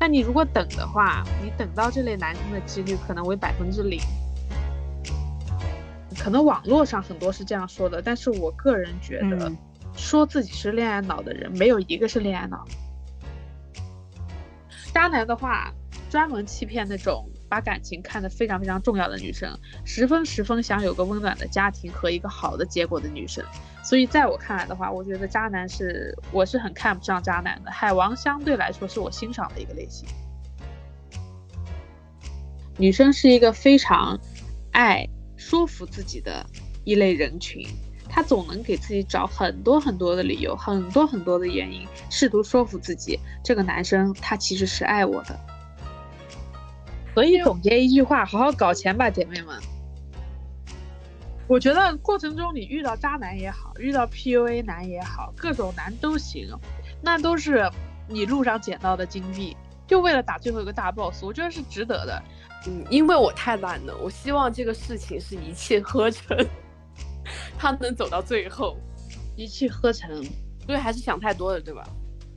那你如果等的话，你等到这类男生的几率可能为百分之零。可能网络上很多是这样说的，但是我个人觉得，说自己是恋爱脑的人，没有一个是恋爱脑。渣男的话，专门欺骗那种把感情看得非常非常重要的女生，十分十分想有个温暖的家庭和一个好的结果的女生。所以在我看来的话，我觉得渣男是我是很看不上渣男的。海王相对来说是我欣赏的一个类型。女生是一个非常爱。说服自己的一类人群，她总能给自己找很多很多的理由，很多很多的原因，试图说服自己，这个男生他其实是爱我的。所以总结一句话，好好搞钱吧，姐妹们。我觉得过程中你遇到渣男也好，遇到 PUA 男也好，各种男都行，那都是你路上捡到的金币，就为了打最后一个大 boss，我觉得是值得的。嗯，因为我太懒了，我希望这个事情是一气呵成，他能走到最后，一气呵成，所以还是想太多了，对吧？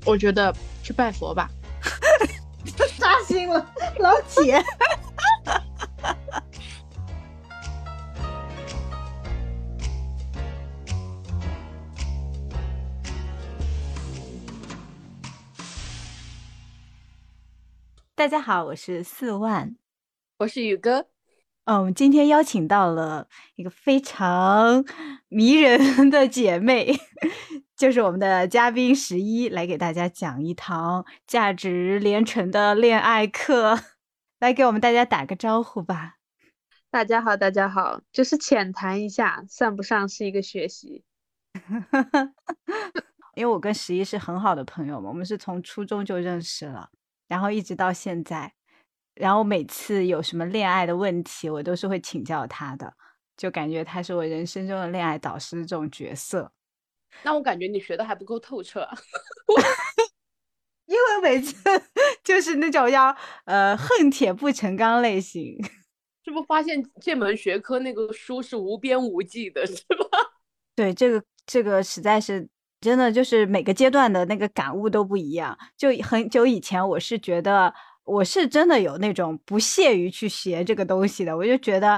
我觉得去拜佛吧 扎心了，老铁。大家好，我是四万。我是宇哥，嗯，我们今天邀请到了一个非常迷人的姐妹，就是我们的嘉宾十一，来给大家讲一堂价值连城的恋爱课，来给我们大家打个招呼吧。大家好，大家好，就是浅谈一下，算不上是一个学习，因为我跟十一是很好的朋友嘛，我们是从初中就认识了，然后一直到现在。然后每次有什么恋爱的问题，我都是会请教他的，就感觉他是我人生中的恋爱导师这种角色。那我感觉你学的还不够透彻，因为每次 就是那种要呃恨铁不成钢类型。这不发现这门学科那个书是无边无际的，是吧？对，这个这个实在是真的，就是每个阶段的那个感悟都不一样。就很久以前，我是觉得。我是真的有那种不屑于去学这个东西的，我就觉得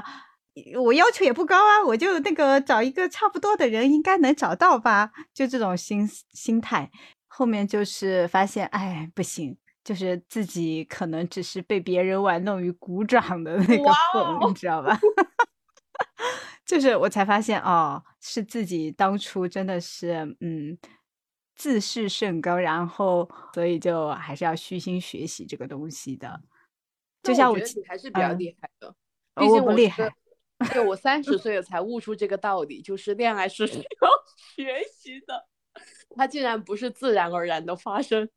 我要求也不高啊，我就那个找一个差不多的人应该能找到吧，就这种心心态。后面就是发现，哎，不行，就是自己可能只是被别人玩弄于股掌的那个凤，你知道吧？就是我才发现，哦，是自己当初真的是，嗯。自视甚高，然后所以就还是要虚心学习这个东西的。就像我觉得你还是比较厉害的，毕竟我厉害。对我三十岁了才悟出这个道理，就是恋爱是 需要学习的，它竟然不是自然而然的发生，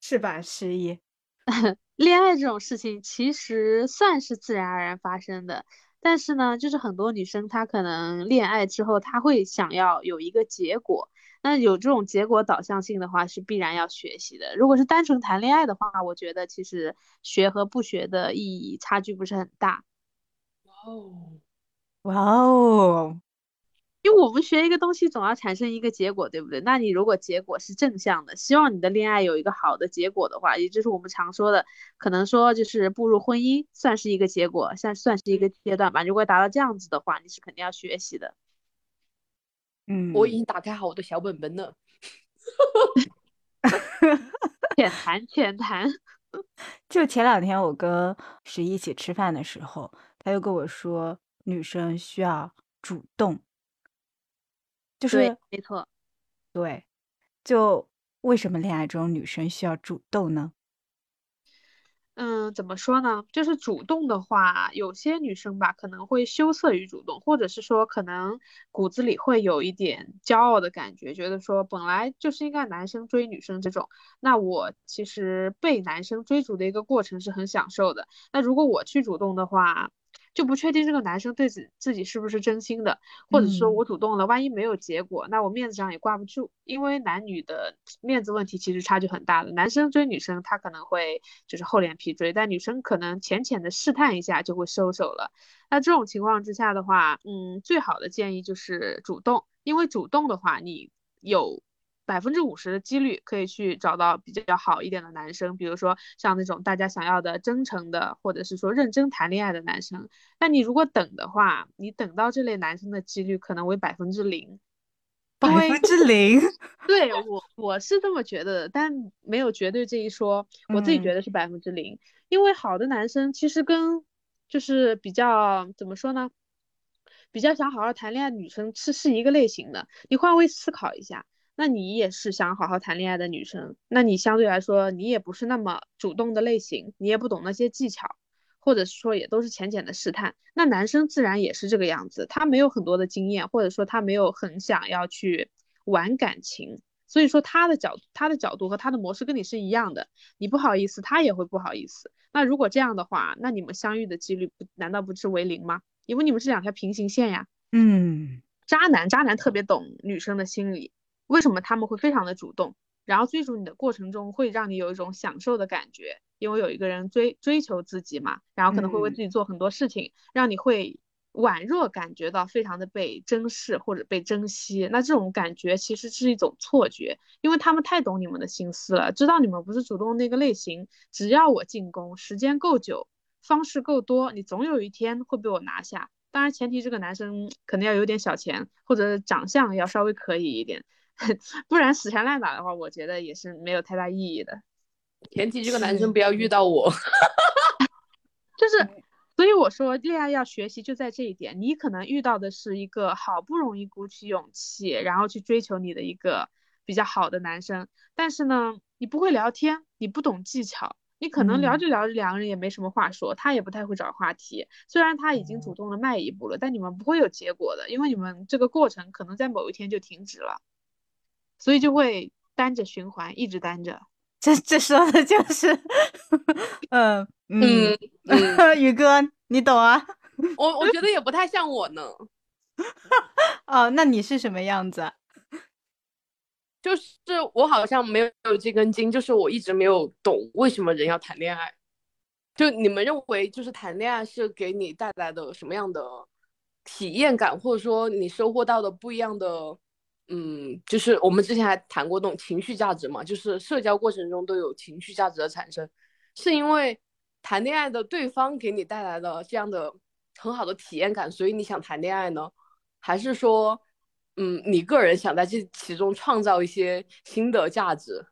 是吧？失忆，恋爱这种事情其实算是自然而然发生的，但是呢，就是很多女生她可能恋爱之后，她会想要有一个结果。那有这种结果导向性的话，是必然要学习的。如果是单纯谈恋爱的话，我觉得其实学和不学的意义差距不是很大。哇哦，哇哦，因为我们学一个东西总要产生一个结果，对不对？那你如果结果是正向的，希望你的恋爱有一个好的结果的话，也就是我们常说的，可能说就是步入婚姻算是一个结果，算算是一个阶段吧。如果达到这样子的话，你是肯定要学习的。嗯，我已经打开好我的小本本了。浅谈浅谈，就前两天我跟十一一起吃饭的时候，他又跟我说，女生需要主动，就是没错，对，就为什么恋爱中女生需要主动呢？嗯，怎么说呢？就是主动的话，有些女生吧可能会羞涩于主动，或者是说可能骨子里会有一点骄傲的感觉，觉得说本来就是应该男生追女生这种，那我其实被男生追逐的一个过程是很享受的。那如果我去主动的话，就不确定这个男生对自自己是不是真心的，或者说我主动了，万一没有结果，那我面子上也挂不住。因为男女的面子问题其实差距很大的，男生追女生他可能会就是厚脸皮追，但女生可能浅浅的试探一下就会收手了。那这种情况之下的话，嗯，最好的建议就是主动，因为主动的话你有百分之五十的几率可以去找到比较好一点的男生，比如说像那种大家想要的真诚的，或者是说认真谈恋爱的男生。那你如果等的话，你等到这类男生的几率可能为百分之零，百分之零。对我我是这么觉得的，但没有绝对这一说，我自己觉嗯得是百分之零，因为好的男生其实跟就是比较怎么说呢？比较想好好谈恋爱的女生是是一个类型的。你换位思考一下，那你也是想好好谈恋爱的女生，那你相对来说你也不是那么主动的类型，你也不懂那些技巧，或者是说也都是浅浅的试探。那男生自然也是这个样子，他没有很多的经验，或者说他没有很想要去玩感情。所以说他的角他的角度和他的模式跟你是一样的，你不好意思，他也会不好意思。那如果这样的话，那你们相遇的几率不难道不是为零吗？因为你们是两条平行线呀。嗯渣男，渣男特别懂女生的心理，为什么他们会非常的主动，然后追逐你的过程中会让你有一种享受的感觉，因为有一个人追追求自己嘛，然后可能会为嗯自己做很多事情，让你会宛若感觉到非常的被珍视或者被珍惜。那这种感觉其实是一种错觉，因为他们太懂你们的心思了，知道你们不是主动那个类型，只要我进攻，时间够久，方式够多，你总有一天会被我拿下。当然，前提这个男生可能要有点小钱，或者长相要稍微可以一点，不然死缠烂打的话，我觉得也是没有太大意义的。前提这个男生不要遇到我。就是，所以我说恋爱要学习就在这一点，你可能遇到的是一个好不容易鼓起勇气，然后去追求你的一个比较好的男生，但是呢，你不会聊天，你不懂技巧。你可能聊嗯着聊着，两个人也没什么话说，他也不太会找话题。虽然他已经主动的迈一步了，但你们不会有结果的，因为你们这个过程可能在某一天就停止了，所以就会单着循环，一直单着。这这说的就是，嗯嗯嗯嗯，宇哥你懂啊？我我觉得也不太像我呢，哦，那你是什么样子啊？就是我好像没有这根筋，就是我一直没有懂为什么人要谈恋爱。就你们认为，就是谈恋爱是给你带来的什么样的体验感，或者说你收获到的不一样的，嗯，就是我们之前还谈过那种情绪价值嘛，就是社交过程中都有情绪价值的产生，是因为谈恋爱的对方给你带来了这样的很好的体验感，所以你想谈恋爱呢？还是说？嗯，你个人想在这其中创造一些新的价值？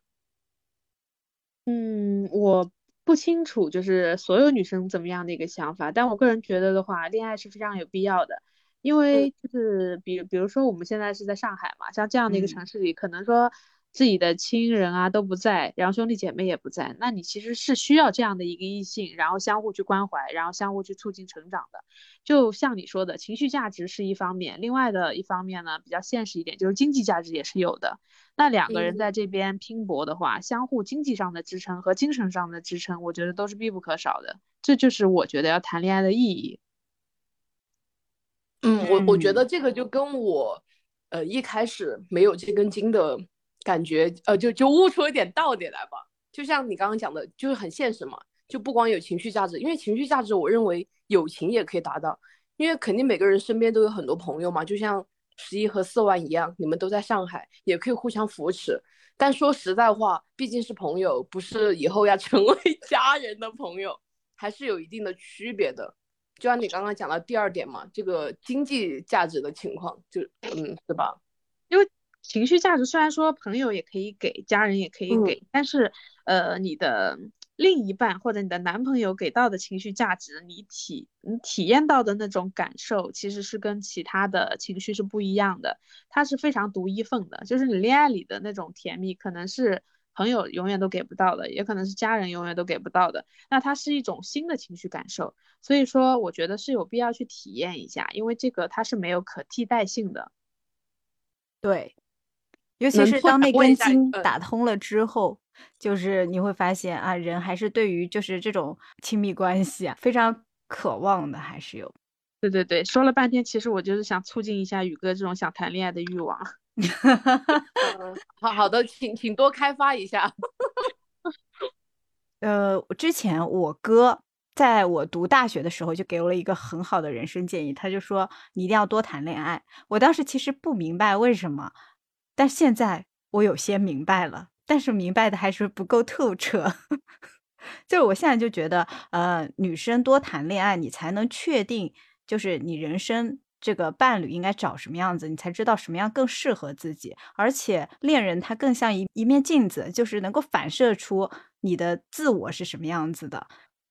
嗯，我不清楚，就是所有女生怎么样的一个想法，但我个人觉得的话，恋爱是非常有必要的，因为就是比比如说我们现在是在上海嘛，像这样的一个嗯城市里，可能说自己的亲人啊都不在，然后兄弟姐妹也不在，那你其实是需要这样的一个异性，然后相互去关怀，然后相互去促进成长的。就像你说的，情绪价值是一方面，另外的一方面呢，比较现实一点，就是经济价值也是有的。那两个人嗯在这边拼搏的话，相互经济上的支撑和精神上的支撑，我觉得都是必不可少的。这就是我觉得要谈恋爱的意义。嗯，我我觉嗯得这个就跟我，呃，一开始没有这根筋的感觉，呃，就就悟出一点道理来吧。就像你刚刚讲的，就是很现实嘛，就不光有情绪价值，因为情绪价值，我认为友情也可以达到，因为肯定每个人身边都有很多朋友嘛，就像十一和四万一样，你们都在上海，也可以互相扶持。但说实在话，毕竟是朋友，不是以后要成为 家人的朋友，还是有一定的区别的。就像你刚刚讲到第二点嘛，这个经济价值的情况，就嗯，是吧？因为情绪价值虽然说朋友也可以给，家人也可以给，但是呃，你的另一半或者你的男朋友给到的情绪价值，你体你体验到的那种感受，其实是跟其他的情绪是不一样的，它是非常独一份的。就是你恋爱里的那种甜蜜，可能是朋友永远都给不到的，也可能是家人永远都给不到的。那它是一种新的情绪感受，所以说我觉得是有必要去体验一下，因为这个它是没有可替代性的。对，尤其是当那根筋嗯打通了之后，就是你会发现啊，人还是对于就是这种亲密关系啊，非常渴望的，还是有。对对对，说了半天，其实我就是想促进一下宇哥这种想谈恋爱的欲望。嗯，好好的，请请多开发一下。呃，之前我哥在我读大学的时候就给我了一个很好的人生建议，他就说你一定要多谈恋爱。我当时其实不明白为什么，但现在我有些明白了，但是明白的还是不够透彻。就是我现在就觉得，呃，女生多谈恋爱，你才能确定，就是你人生这个伴侣应该找什么样子，你才知道什么样更适合自己。而且恋人他更像一一面镜子，就是能够反射出你的自我是什么样子的。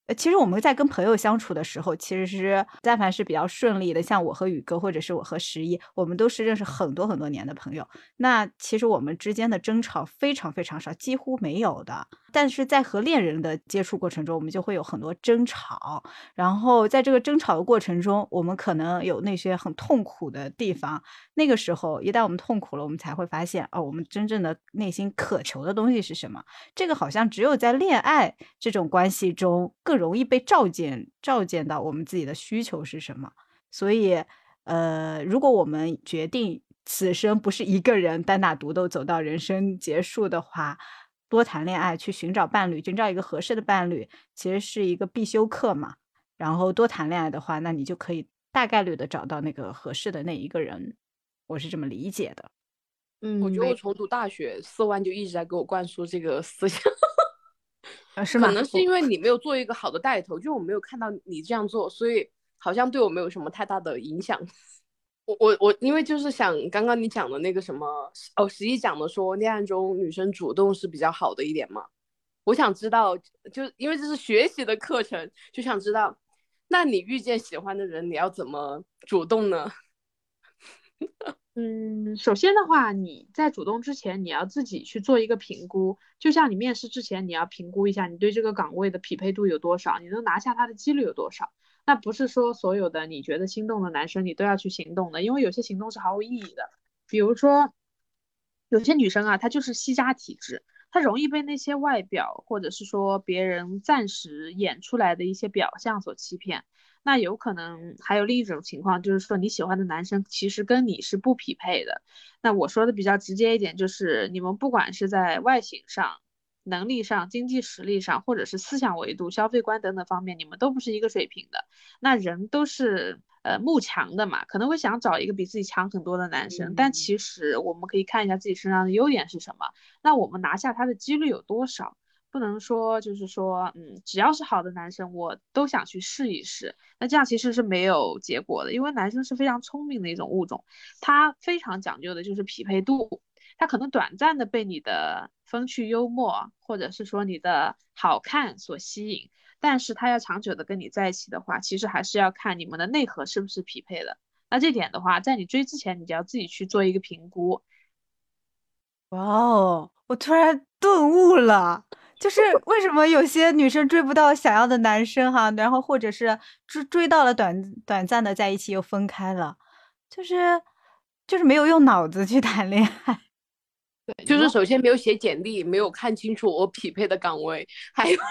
呃，其实我们在跟朋友相处的时候，其实是但凡是比较顺利的，像我和宇哥，或者是我和十一，我们都是认识很多很多年的朋友。那其实我们之间的争吵非常非常少，几乎没有的。但是在和恋人的接触过程中，我们就会有很多争吵。然后在这个争吵的过程中，我们可能有那些很痛苦的地方。那个时候，一旦我们痛苦了，我们才会发现，哦，我们真正的内心渴求的东西是什么？这个好像只有在恋爱这种关系中更。容易被照见，照见到我们自己的需求是什么。所以，呃，如果我们决定此生不是一个人单打独斗走到人生结束的话，多谈恋爱，去寻找伴侣，寻找一个合适的伴侣，其实是一个必修课嘛。然后多谈恋爱的话，那你就可以大概率的找到那个合适的那一个人。我是这么理解的。嗯，我觉得我从读大学，四万就一直在给我灌输这个思想。啊是吗可能是因为你没有做一个好的带头，就我没有看到你这样做，所以好像对我没有什么太大的影响。我我我，因为就是想刚刚你讲的那个什么哦，十一讲的说恋爱中女生主动是比较好的一点嘛。我想知道，就因为这是学习的课程，就想知道，那你遇见喜欢的人，你要怎么主动呢？嗯，首先的话，你在主动之前，你要自己去做一个评估。就像你面试之前，你要评估一下你对这个岗位的匹配度有多少，你能拿下他的几率有多少。那不是说所有的你觉得心动的男生你都要去行动的，因为有些行动是毫无意义的。比如说，有些女生啊，她就是吸渣体质，他容易被那些外表或者是说别人暂时演出来的一些表象所欺骗。那有可能还有另一种情况，就是说你喜欢的男生其实跟你是不匹配的。那我说的比较直接一点，就是你们不管是在外形上、能力上、经济实力上，或者是思想维度、消费观等等方面，你们都不是一个水平的。那人都是呃慕强的嘛，可能会想找一个比自己强很多的男生，但其实我们可以看一下自己身上的优点是什么，那我们拿下他的几率有多少？不能说就是说，嗯，只要是好的男生，我都想去试一试。那这样其实是没有结果的，因为男生是非常聪明的一种物种，他非常讲究的就是匹配度。他可能短暂的被你的风趣幽默，或者是说你的好看所吸引，但是他要长久的跟你在一起的话，其实还是要看你们的内核是不是匹配的。那这点的话，在你追之前，你就要自己去做一个评估。哇哦，我突然顿悟了。就是 为什么有些女生追不到想要的男生哈，然后或者是追追到了短短暂的在一起又分开了，就是就是没有用脑子去谈恋爱，对，就是首先没有写简历，没有看清楚我匹配的岗位，还有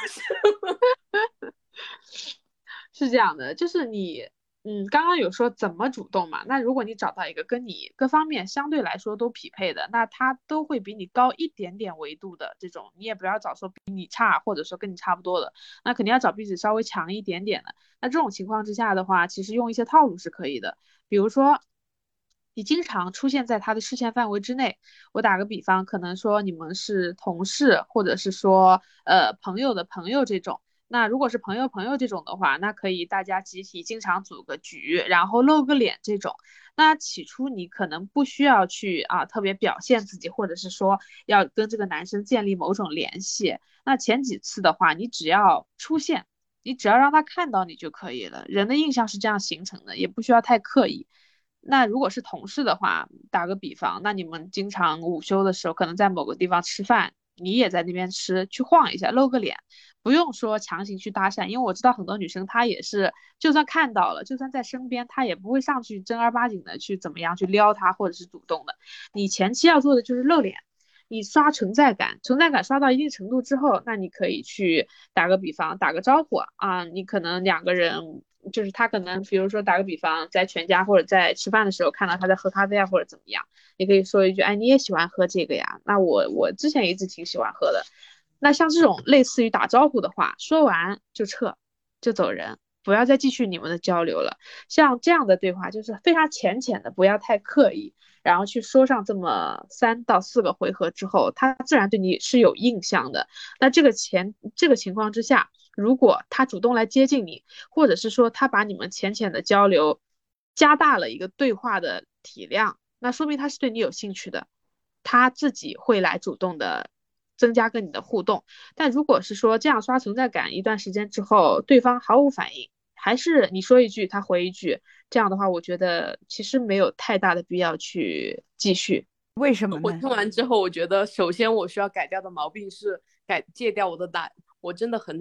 是这样的，就是你。嗯，刚刚有说怎么主动嘛？那如果你找到一个跟你各方面相对来说都匹配的，那他都会比你高一点点维度的这种，你也不要找说比你差或者说跟你差不多的，那肯定要找比你稍微强一点点的。那这种情况之下的话，其实用一些套路是可以的，比如说你经常出现在他的视线范围之内。我打个比方，可能说你们是同事，或者是说呃朋友的朋友这种。那如果是朋友朋友这种的话，那可以大家集体经常组个局，然后露个脸这种。那起初你可能不需要去啊特别表现自己，或者是说要跟这个男生建立某种联系。那前几次的话，你只要出现，你只要让他看到你就可以了。人的印象是这样形成的，也不需要太刻意。那如果是同事的话，打个比方，那你们经常午休的时候可能在某个地方吃饭，你也在那边吃，去晃一下，露个脸。不用说强行去搭讪，因为我知道很多女生她也是，就算看到了，就算在身边，她也不会上去正儿八经的去怎么样去撩他或者是主动的。你前期要做的就是露脸，你刷存在感，存在感刷到一定程度之后，那你可以去打个比方，打个招呼啊，你可能两个人就是他可能比如说打个比方，在全家或者在吃饭的时候看到他在喝咖啡啊或者怎么样，你可以说一句，哎，你也喜欢喝这个呀？那我我之前一直挺喜欢喝的。那像这种类似于打招呼的话，说完就撤，就走人，不要再继续你们的交流了。像这样的对话就是非常浅浅的，不要太刻意，然后去说上这么三到四个回合之后，他自然对你是有印象的。那这个前这个情况之下，如果他主动来接近你，或者是说他把你们浅浅的交流加大了一个对话的体量，那说明他是对你有兴趣的，他自己会来主动的。增加跟你的互动，但如果是说这样刷存在感一段时间之后，对方毫无反应，还是你说一句他回一句，这样的话，我觉得其实没有太大的必要去继续。为什么？我听完之后，我觉得首先我需要改掉的毛病是改戒掉我的懒，我真的很，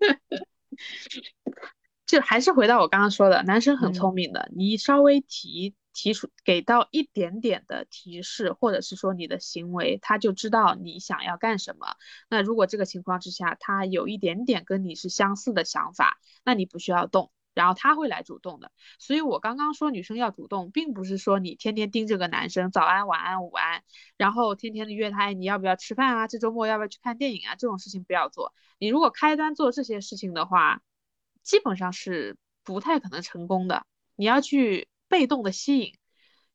就还是回到我刚刚说的，男生很聪明的，你稍微提。提出给到一点点的提示，或者是说你的行为，他就知道你想要干什么。那如果这个情况之下，他有一点点跟你是相似的想法，那你不需要动，然后他会来主动的。所以我刚刚说女生要主动，并不是说你天天盯着个男生早安、晚安、午安，然后天天的约他，你要不要吃饭啊？这周末要不要去看电影啊？这种事情不要做。你如果开端做这些事情的话，基本上是不太可能成功的。你要去。被动的吸引，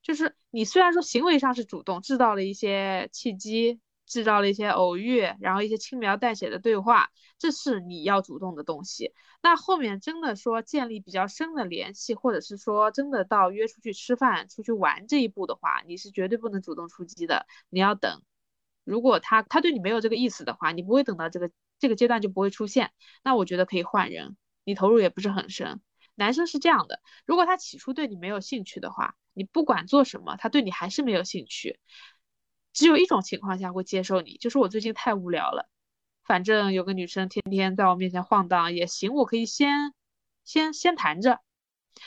就是你虽然说行为上是主动，制造了一些契机，制造了一些偶遇，然后一些轻描淡写的对话，这是你要主动的东西。那后面真的说建立比较深的联系，或者是说真的到约出去吃饭、出去玩这一步的话，你是绝对不能主动出击的，你要等。如果他他对你没有这个意思的话，你不会等到这个这个阶段就不会出现。那我觉得可以换人，你投入也不是很深。男生是这样的，如果他起初对你没有兴趣的话，你不管做什么，他对你还是没有兴趣。只有一种情况下会接受你，就是我最近太无聊了，反正有个女生天天在我面前晃荡也行，我可以先先先谈着，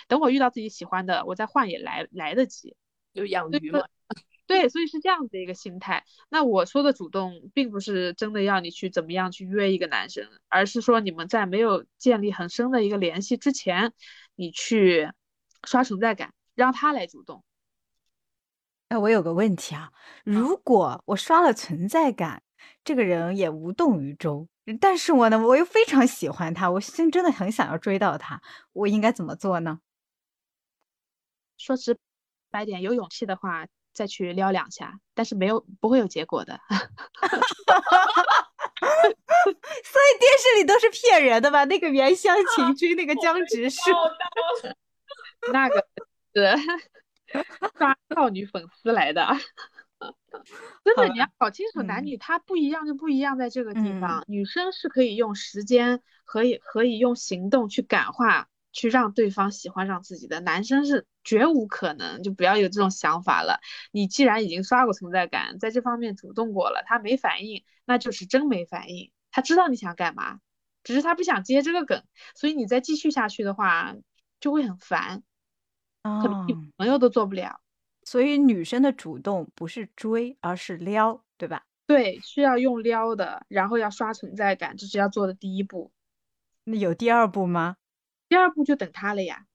等我遇到自己喜欢的，我再换也来来得及。有养鱼嘛？对，所以是这样子的一个心态。那我说的主动，并不是真的要你去怎么样去约一个男生，而是说你们在没有建立很深的一个联系之前，你去刷存在感，让他来主动。哎，我有个问题啊，如果我刷了存在感，这个人也无动于衷，但是我呢，我又非常喜欢他，我心真的很想要追到他，我应该怎么做呢？说直白点，有勇气的话。再去撩两下，但是没有不会有结果的，所以电视里都是骗人的吧？那个原乡 情君，那个江直树，那个是 抓少女粉丝来的。真的，你要搞清楚，男女他不一样就不一样，在这个地方，女生是可以用时间，可以可以用行动去感化。去让对方喜欢上自己的男生是绝无可能，就不要有这种想法了。你既然已经刷过存在感，在这方面主动过了，他没反应，那就是真没反应。他知道你想干嘛，只是他不想接这个梗，所以你再继续下去的话，就会很烦，可能朋友都做不了。所以女生的主动不是追，而是撩，对吧？对，需要用撩的，然后要刷存在感，这是要做的第一步。那有第二步吗？第二步就等他了呀，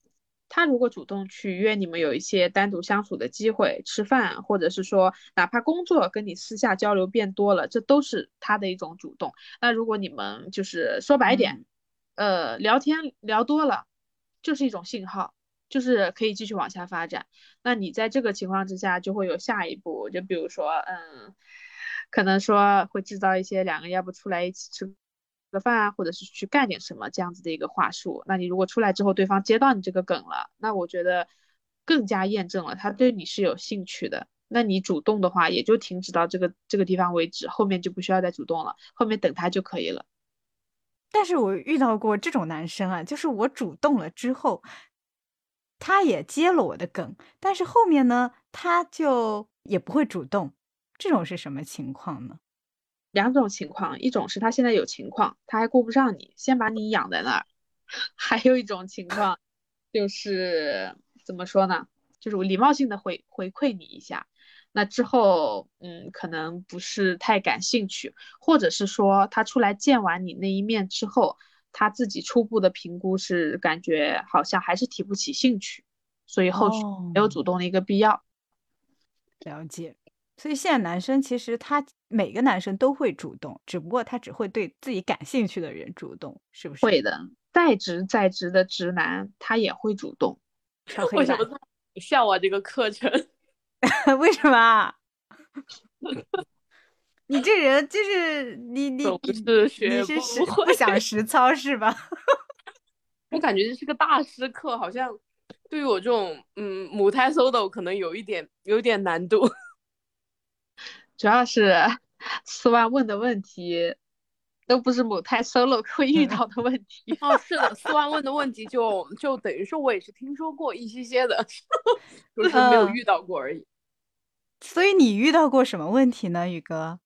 他如果主动去约你们有一些单独相处的机会，吃饭，或者是说哪怕工作跟你私下交流变多了，这都是他的一种主动。那如果你们就是说白点，呃，聊天聊多了，就是一种信号，就是可以继续往下发展。那你在这个情况之下就会有下一步，就比如说，嗯，可能说会制造一些两个人要不出来一起吃。个饭啊，或者是去干点什么这样子的一个话术，那你如果出来之后对方接到你这个梗了，那我觉得更加验证了他对你是有兴趣的。那你主动的话也就停止到这个这个地方为止，后面就不需要再主动了，后面等他就可以了。但是我遇到过这种男生啊，就是我主动了之后，他也接了我的梗，但是后面呢他就也不会主动，这种是什么情况呢？两种情况，一种是他现在有情况，他还顾不上你，先把你养在那儿；还有一种情况，就是怎么说呢？就是我礼貌性的回回馈你一下，那之后，嗯，可能不是太感兴趣，或者是说他出来见完你那一面之后，他自己初步的评估是感觉好像还是提不起兴趣，所以后续没有主动的一个必要。了解。所以现在男生其实他每个男生都会主动，只不过他只会对自己感兴趣的人主动，是不是？会的，在职在职的直男，他也会主动。为什么这么笑我？这个课程 为什么？你这人就是你你你是你是实不想 实操是吧？我感觉这是个大师课，好像对于我这种嗯母胎 solo 可能有一点有点难度。主要是四万问的问题都不是母胎 solo 会遇到的问题。哦，是的，四万问的问题就就等于说我也是听说过一些些的，就是没有遇到过而已。所以你遇到过什么问题呢，宇哥？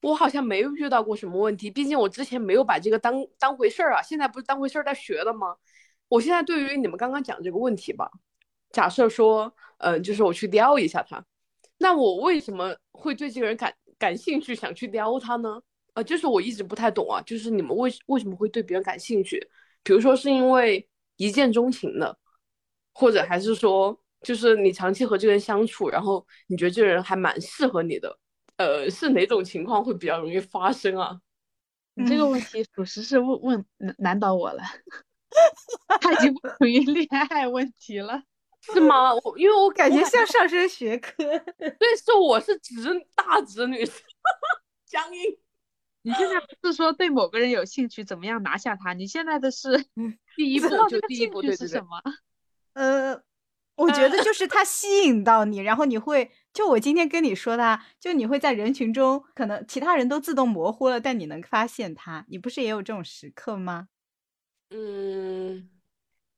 我好像没有遇到过什么问题，毕竟我之前没有把这个当当回事儿啊。现在不是当回事儿在学了吗？我现在对于你们刚刚讲这个问题吧，假设说，嗯，就是我去撩一下他，那我为什么会对这个人感感兴趣，想去撩他呢？呃，就是我一直不太懂啊，就是你们为为什么会对别人感兴趣？比如说是因为一见钟情的，或者还是说，就是你长期和这个人相处，然后你觉得这个人还蛮适合你的。呃，是哪种情况会比较容易发生啊？你这个问题属实是问问难倒我了，他已经不属于恋爱问题了，是吗？我因为我感觉像上升学科，对，是我是直大直女，僵硬。你现在不是说对某个人有兴趣，怎么样拿下他？你现在的是第一步就第一步是什么？呃。我觉得就是他吸引到你，然后你会就我今天跟你说的，就你会在人群中，可能其他人都自动模糊了，但你能发现他。你不是也有这种时刻吗？嗯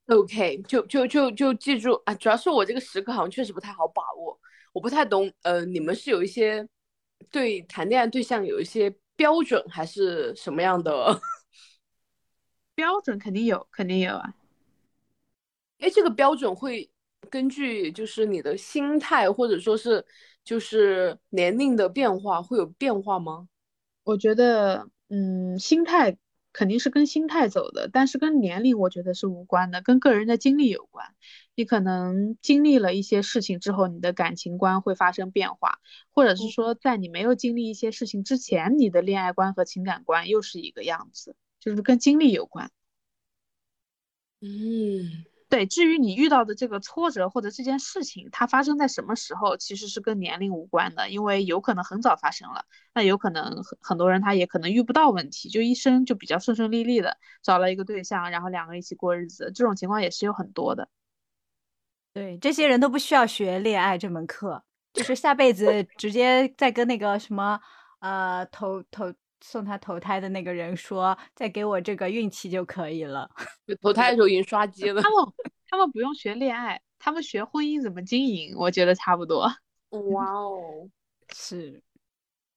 ，OK，就就就就记住啊，主要是我这个时刻好像确实不太好把握，我不太懂。呃，你们是有一些对谈恋爱对象有一些标准，还是什么样的 标准？肯定有，肯定有啊。哎，这个标准会。根据就是你的心态，或者说是就是年龄的变化，会有变化吗？我觉得，嗯，心态肯定是跟心态走的，但是跟年龄我觉得是无关的，跟个人的经历有关。你可能经历了一些事情之后，你的感情观会发生变化，或者是说在你没有经历一些事情之前，你的恋爱观和情感观又是一个样子，就是跟经历有关。嗯。对，至于你遇到的这个挫折或者这件事情，它发生在什么时候，其实是跟年龄无关的，因为有可能很早发生了，那有可能很很多人他也可能遇不到问题，就一生就比较顺顺利利的找了一个对象，然后两个人一起过日子，这种情况也是有很多的。对，这些人都不需要学恋爱这门课，就是下辈子直接再跟那个什么呃投投。送他投胎的那个人说：“再给我这个运气就可以了。”投胎的时候已经刷机了。他们 他们不用学恋爱，他们学婚姻怎么经营，我觉得差不多。哇哦，是。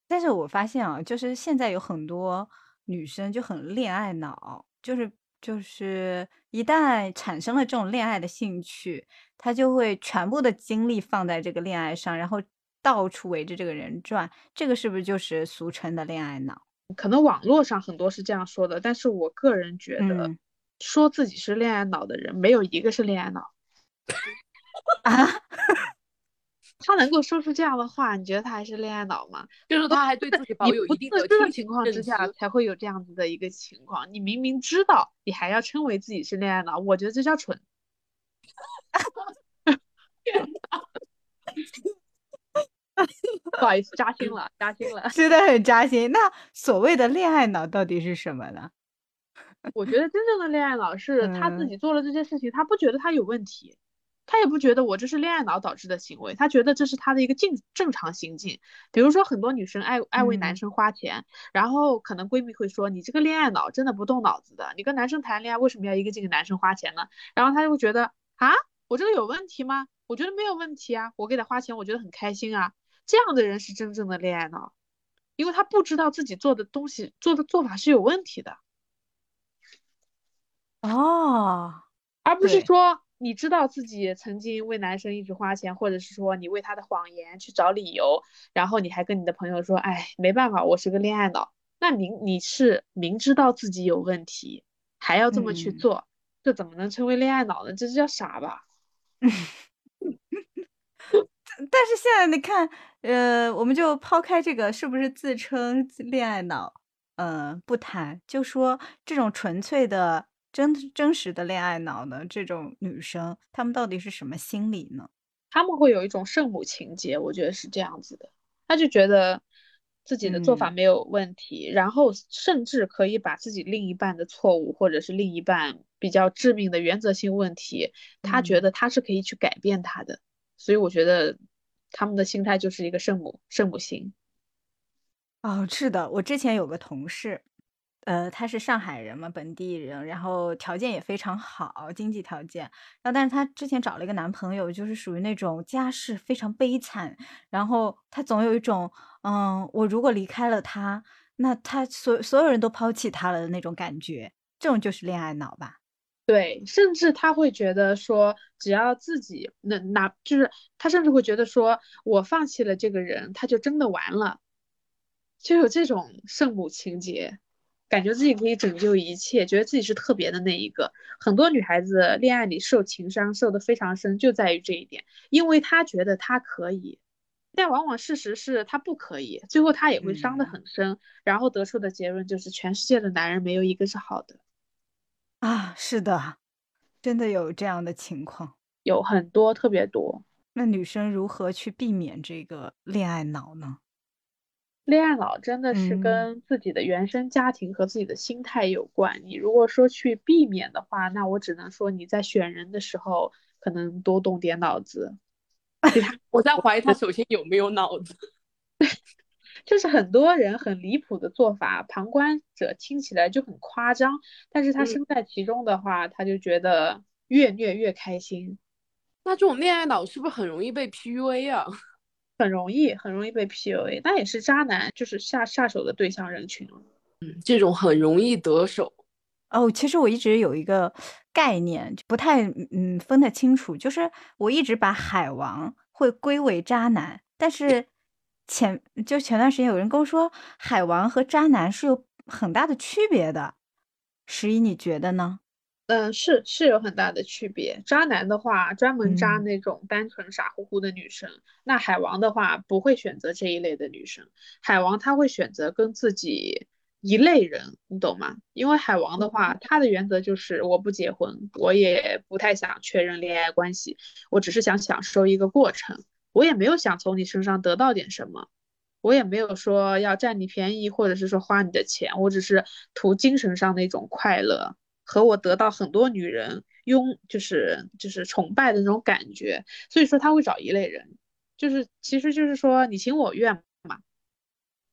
但是我发现啊，就是现在有很多女生就很恋爱脑，就是就是一旦产生了这种恋爱的兴趣，她就会全部的精力放在这个恋爱上，然后到处围着这个人转。这个是不是就是俗称的恋爱脑？可能网络上很多是这样说的，但是我个人觉得，说自己是恋爱脑的人，没有一个是恋爱脑。啊？他能够说出这样的话，你觉得他还是恋爱脑吗？就是他还对自己保有一定的情况之下，才会有这样子的一个情况。你明明知道，你还要称为自己是恋爱脑，我觉得这叫蠢。不好意思，扎心了，扎心了，真的很扎心。那所谓的恋爱脑到底是什么呢？我觉得真正的恋爱脑是他自己做了这些事情，他不觉得他有问题，他也不觉得我这是恋爱脑导致的行为，他觉得这是他的一个正正常行径。比如说很多女生爱爱为男生花钱，然后可能闺蜜会说你这个恋爱脑真的不动脑子的，你跟男生谈恋爱为什么要一个劲给男生花钱呢？然后他就会觉得啊，我这个有问题吗？我觉得没有问题啊，我给他花钱，我觉得很开心啊。这样的人是真正的恋爱脑，因为他不知道自己做的东西做的做法是有问题的，哦，而不是说你知道自己曾经为男生一直花钱，或者是说你为他的谎言去找理由，然后你还跟你的朋友说，哎，没办法，我是个恋爱脑，那明你是明知道自己有问题，还要这么去做，这怎么能称为恋爱脑呢？这叫傻吧？但是现在你看，呃，我们就抛开这个是不是自称恋爱脑，嗯，不谈，就说这种纯粹的真真实的恋爱脑的这种女生，她们到底是什么心理呢？他们会有一种圣母情节，我觉得是这样子的，她就觉得自己的做法嗯。没有问题，然后甚至可以把自己另一半的错误或者是另一半比较致命的原则性问题，他觉嗯。得他是可以去改变他的，所以我觉得他们的心态就是一个圣母圣母心。哦，是的，我之前有个同事，呃，他是上海人嘛，本地人，然后条件也非常好，经济条件，然后但是她之前找了一个男朋友，就是属于那种家世非常悲惨，然后她总有一种，嗯，我如果离开了他，那他所所有人都抛弃他了的那种感觉，这种就是恋爱脑吧？对，甚至他会觉得说，只要自己能拿，就是他甚至会觉得说，我放弃了这个人，他就真的完了，就有这种圣母情节，感觉自己可以拯救一切，觉得自己是特别的那一个。很多女孩子恋爱里受情伤受的非常深，就在于这一点，因为她觉得她可以，但往往事实是她不可以，最后她也会伤得嗯很深，然后得出的结论就是全世界的男人没有一个是好的。啊，是的，真的有这样的情况。有很多特别多。那女生如何去避免这个恋爱脑呢？恋爱脑真的是嗯跟自己的原生家庭和自己的心态有关。你如果说去避免的话，那我只能说你在选人的时候可能多动点脑子。我在怀疑他首先有没有脑子。就是很多人很离谱的做法，旁观者听起来就很夸张，但是他嗯身在其中的话，他就觉得越虐越开心，那这种恋爱脑是不是很容易被 PUA 啊？很容易很容易被 PUA，那也是渣男就是下下手的对象人群了。嗯，这种很容易得手。哦，其实我一直有一个概念，就不太嗯分得清楚，就是我一直把海王会归为渣男，但是前就前段时间有人跟我说，海王和渣男是有很大的区别的。十一，你觉得呢？嗯，是是有很大的区别。渣男的话，专门渣嗯那种单纯傻乎乎的女生；那海王的话，不会选择这一类的女生。海王他会选择跟自己一类人，你懂吗？因为海王的话，他的原则就是我不结婚，我也不太想确认恋爱关系，我只是想享受一个过程，我也没有想从你身上得到点什么。我也没有说要占你便宜，或者是说花你的钱，我只是图精神上的一种快乐，和我得到很多女人拥，就是就是崇拜的那种感觉。所以说他会找一类人，就是其实就是说你情我愿嘛。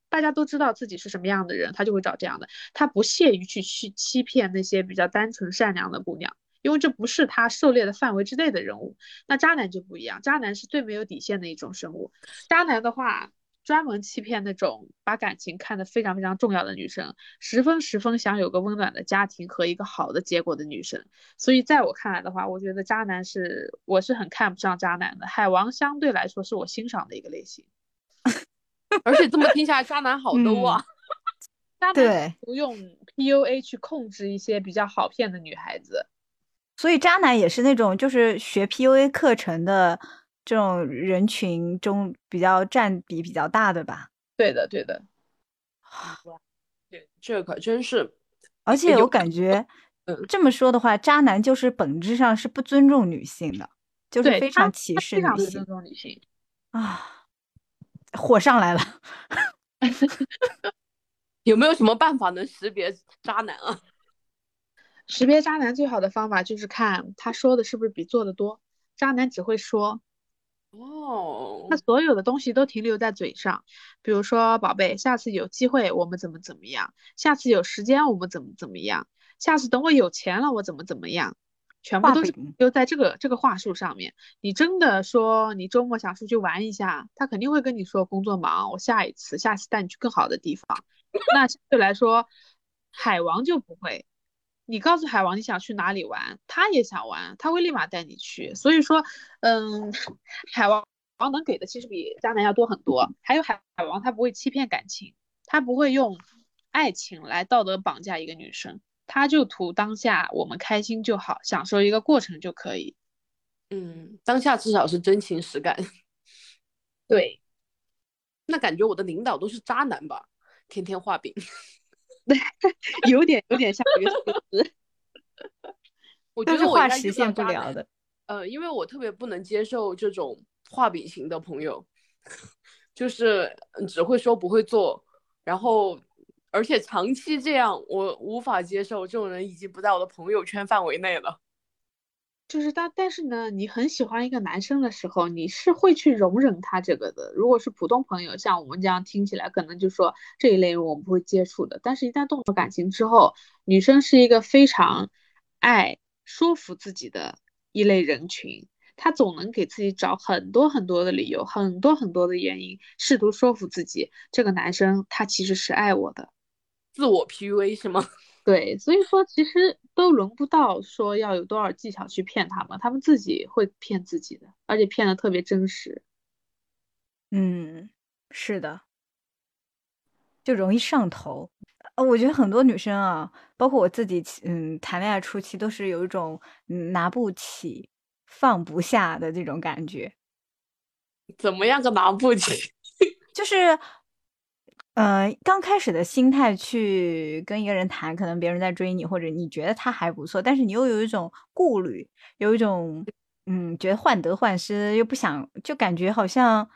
大家都知道自己是什么样的人，他就会找这样的。他不屑于去去欺骗那些比较单纯善良的姑娘，因为这不是他狩猎的范围之内的人物。那渣男就不一样，渣男是最没有底线的一种生物。渣男的话，专门欺骗那种把感情看得非常非常重要的女生，十分十分想有个温暖的家庭和一个好的结果的女生。所以在我看来的话，我觉得渣男是我是很看不上渣男的。海王相对来说是我欣赏的一个类型。而且这么听下来，渣男好多啊。渣男对，不用 PUA 去控制一些比较好骗的女孩子。所以渣男也是那种就是学 PUA 课程的这种人群中比较占比比较大的吧。对的，对的。对，这可真是。而且我感觉嗯这么说的话，渣男就是本质上是不尊重女性的，就是非常歧视女性非常不尊重女性。啊，火上来了。有没有什么办法能识别渣男啊？识别渣男最好的方法就是看他说的是不是比做的多。渣男只会说，哦他，所有的东西都停留在嘴上，比如说，宝贝，下次有机会我们怎么怎么样，下次有时间我们怎么怎么样，下次等我有钱了我怎么怎么样，全部都是饼留在这个这个话术上面。你真的说你周末想出去玩一下，他肯定会跟你说工作忙，我下一次下次带你去更好的地方。那相对来说，海王就不会。你告诉海王你想去哪里玩，他也想玩，他会立马带你去。所以说，嗯，海王王能给的其实比渣男要多很多。还有海海王他不会欺骗感情，他不会用爱情来道德绑架一个女生，他就图当下我们开心就好，享受一个过程就可以。嗯，当下至少是真情实感。对，那感觉我的领导都是渣男吧？天天画饼。有点有点像一个事实。我觉得我实现不了的。呃，因为我特别不能接受这种画饼型的朋友，就是嗯只会说不会做，然后而且长期这样，我无法接受。这种人已经不在我的朋友圈范围内了。就是但但是呢，你很喜欢一个男生的时候，你是会去容忍他这个的。如果是普通朋友，像我们这样听起来，可能就说这一类人我们不会接触的。但是，一旦动了感情之后，女生是一个非常爱说服自己的一类人群，她总能给自己找很多很多的理由，很多很多的原因，试图说服自己，这个男生他其实是爱我的。自我 PUA 是吗？对，所以说其实都轮不到说要有多少技巧去骗他们，他们自己会骗自己的，而且骗的特别真实。嗯，是的，就容易上头。呃，我觉得很多女生啊，包括我自己，嗯，谈恋爱初期都是有一种嗯拿不起、放不下的这种感觉。怎么样个拿不起？就是，呃，刚开始的心态去跟一个人谈，可能别人在追你，或者你觉得他还不错，但是你又有一种顾虑，有一种嗯，觉得患得患失，又不想，就感觉好像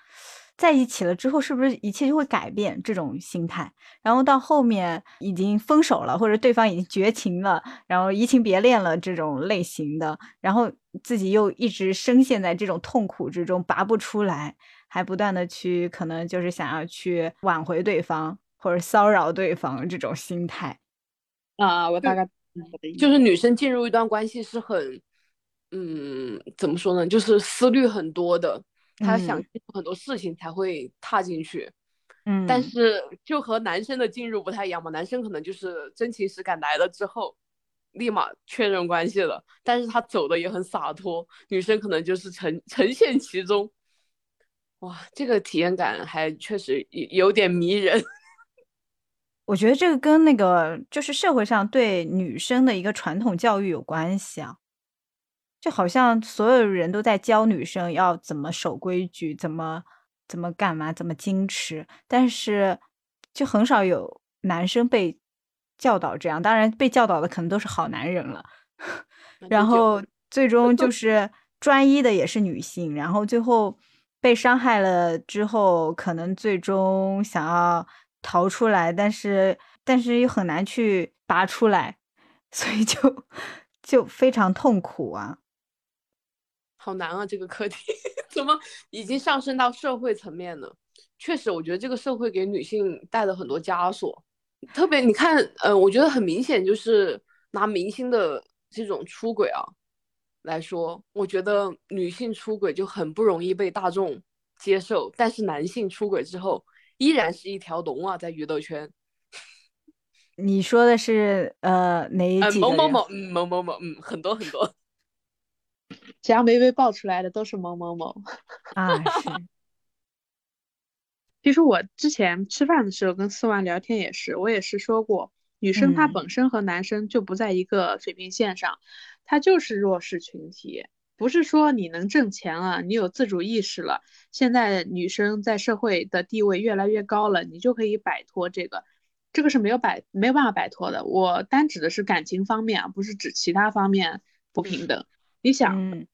在一起了之后，是不是一切就会改变这种心态？然后到后面已经分手了，或者对方已经绝情了，然后移情别恋了这种类型的，然后自己又一直深陷在这种痛苦之中，拔不出来。还不断的去可能就是想要去挽回对方或者骚扰对方这种心态。啊，我大概就是女生进入一段关系是很，嗯，怎么说呢？就是思虑很多的，她想很多事情才会踏进去。嗯，但是就和男生的进入不太一样嘛，男生可能就是真情实感来了之后，立马确认关系了，但是他走的也很洒脱，女生可能就是沉沉陷其中。哇，这个体验感还确实有有点迷人。我觉得这个跟那个就是社会上对女生的一个传统教育有关系啊，就好像所有人都在教女生要怎么守规矩，怎么怎么干嘛，怎么矜持，但是就很少有男生被教导这样。当然，被教导的可能都是好男人了。然后最终就是专一的也是女性，然后最后被伤害了之后，可能最终想要逃出来，但是但是又很难去拔出来，所以就就非常痛苦啊。好难啊，这个课题 怎么已经上升到社会层面了？确实，我觉得这个社会给女性带了很多枷锁，特别你看，呃，我觉得很明显，就是拿明星的这种出轨啊来说，我觉得女性出轨就很不容易被大众接受，但是男性出轨之后，依然是一条龙啊，在娱乐圈，你说的是呃哪呃，几？某某某，嗯，某某某，嗯，很多很多。只要没被爆出来的都是某某某。啊，是，其实我之前吃饭的时候跟思婉聊天也是，我也是说过，女生她嗯本身和男生就不在一个水平线上，她就是弱势群体。不是说你能挣钱了，你有自主意识了，现在女生在社会的地位越来越高了，你就可以摆脱这个，这个是没有摆没有办法摆脱的。我单指的是感情方面啊，不是指其他方面不平等。你想，嗯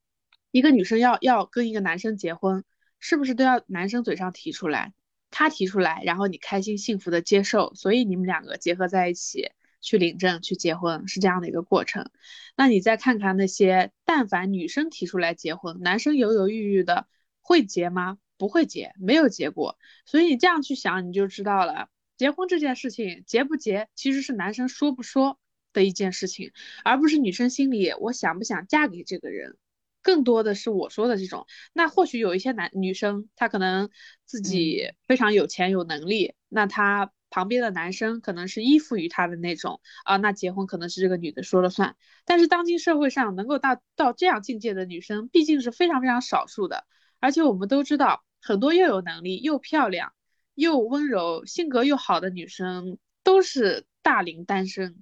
一个女生要要跟一个男生结婚，是不是都要男生嘴上提出来，他提出来，然后你开心幸福的接受，所以你们两个结合在一起去领证去结婚，是这样的一个过程。那你再看看那些，但凡女生提出来结婚，男生犹犹豫豫的，会结吗？不会结，没有结果。所以你这样去想，你就知道了，结婚这件事情结不结，其实是男生说不说的一件事情，而不是女生心里我想不想嫁给这个人。更多的是我说的这种，那或许有一些男女生，她可能自己非常有钱有能力，那她旁边的男生可能是依附于她的那种啊，那结婚可能是这个女的说了算。但是当今社会上能够到到这样境界的女生，毕竟是非常非常少数的，而且我们都知道，很多又有能力又漂亮又温柔、性格又好的女生都是大龄单身，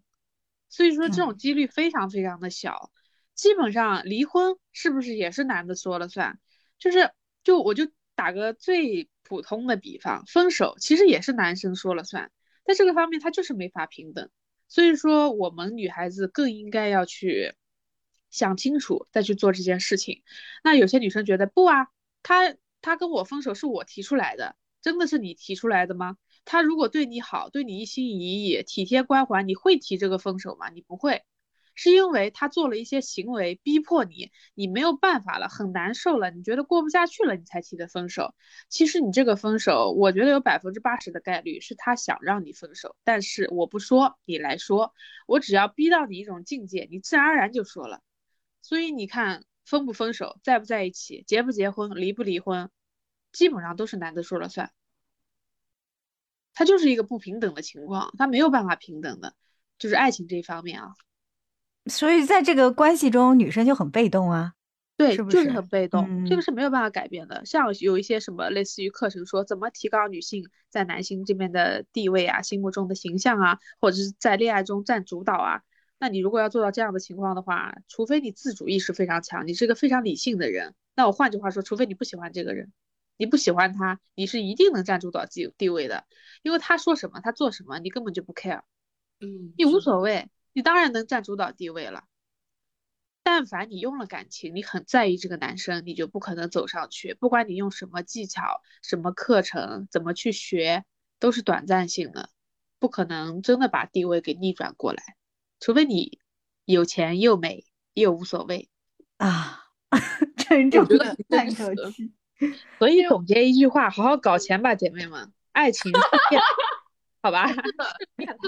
所以说这种几率非常非常的小。基本上离婚是不是也是男的说了算？就是就我就打个最普通的比方，分手其实也是男生说了算。在这个方面他就是没法平等。所以说，我们女孩子更应该要去想清楚再去做这件事情。那有些女生觉得不啊，他他跟我分手是我提出来的，真的是你提出来的吗？他如果对你好，对你一心一意、体贴关怀，你会提这个分手吗？你不会。是因为他做了一些行为逼迫你，你没有办法了，很难受了，你觉得过不下去了，你才提的分手。其实你这个分手，我觉得有百分之八十的概率是他想让你分手，但是我不说，你来说，我只要逼到你一种境界，你自然而然就说了。所以你看，分不分手，在不在一起，结不结婚，离不离婚，基本上都是男的说了算。他就是一个不平等的情况，他没有办法平等的，就是爱情这一方面啊。所以在这个关系中，女生就很被动啊，对，就是很被动，这个嗯是没有办法改变的。像有一些什么类似于课程说怎么提高女性在男性这边的地位啊、心目中的形象啊，或者是在恋爱中占主导啊，那你如果要做到这样的情况的话，除非你自主意识非常强，你是个非常理性的人。那我换句话说，除非你不喜欢这个人，你不喜欢他，你是一定能占主导地地位的，因为他说什么，他做什么，你根本就不 care。嗯，你无所谓，你当然能占主导地位了。但凡你用了感情，你很在意这个男生，你就不可能走上去。不管你用什么技巧、什么课程、怎么去学，都是短暂性的，不可能真的把地位给逆转过来。除非你有钱又美又无所谓。啊，沉重觉得的叹是真实口气。所以总结一句话，好好搞钱吧，姐妹们，爱情是骗好吧？是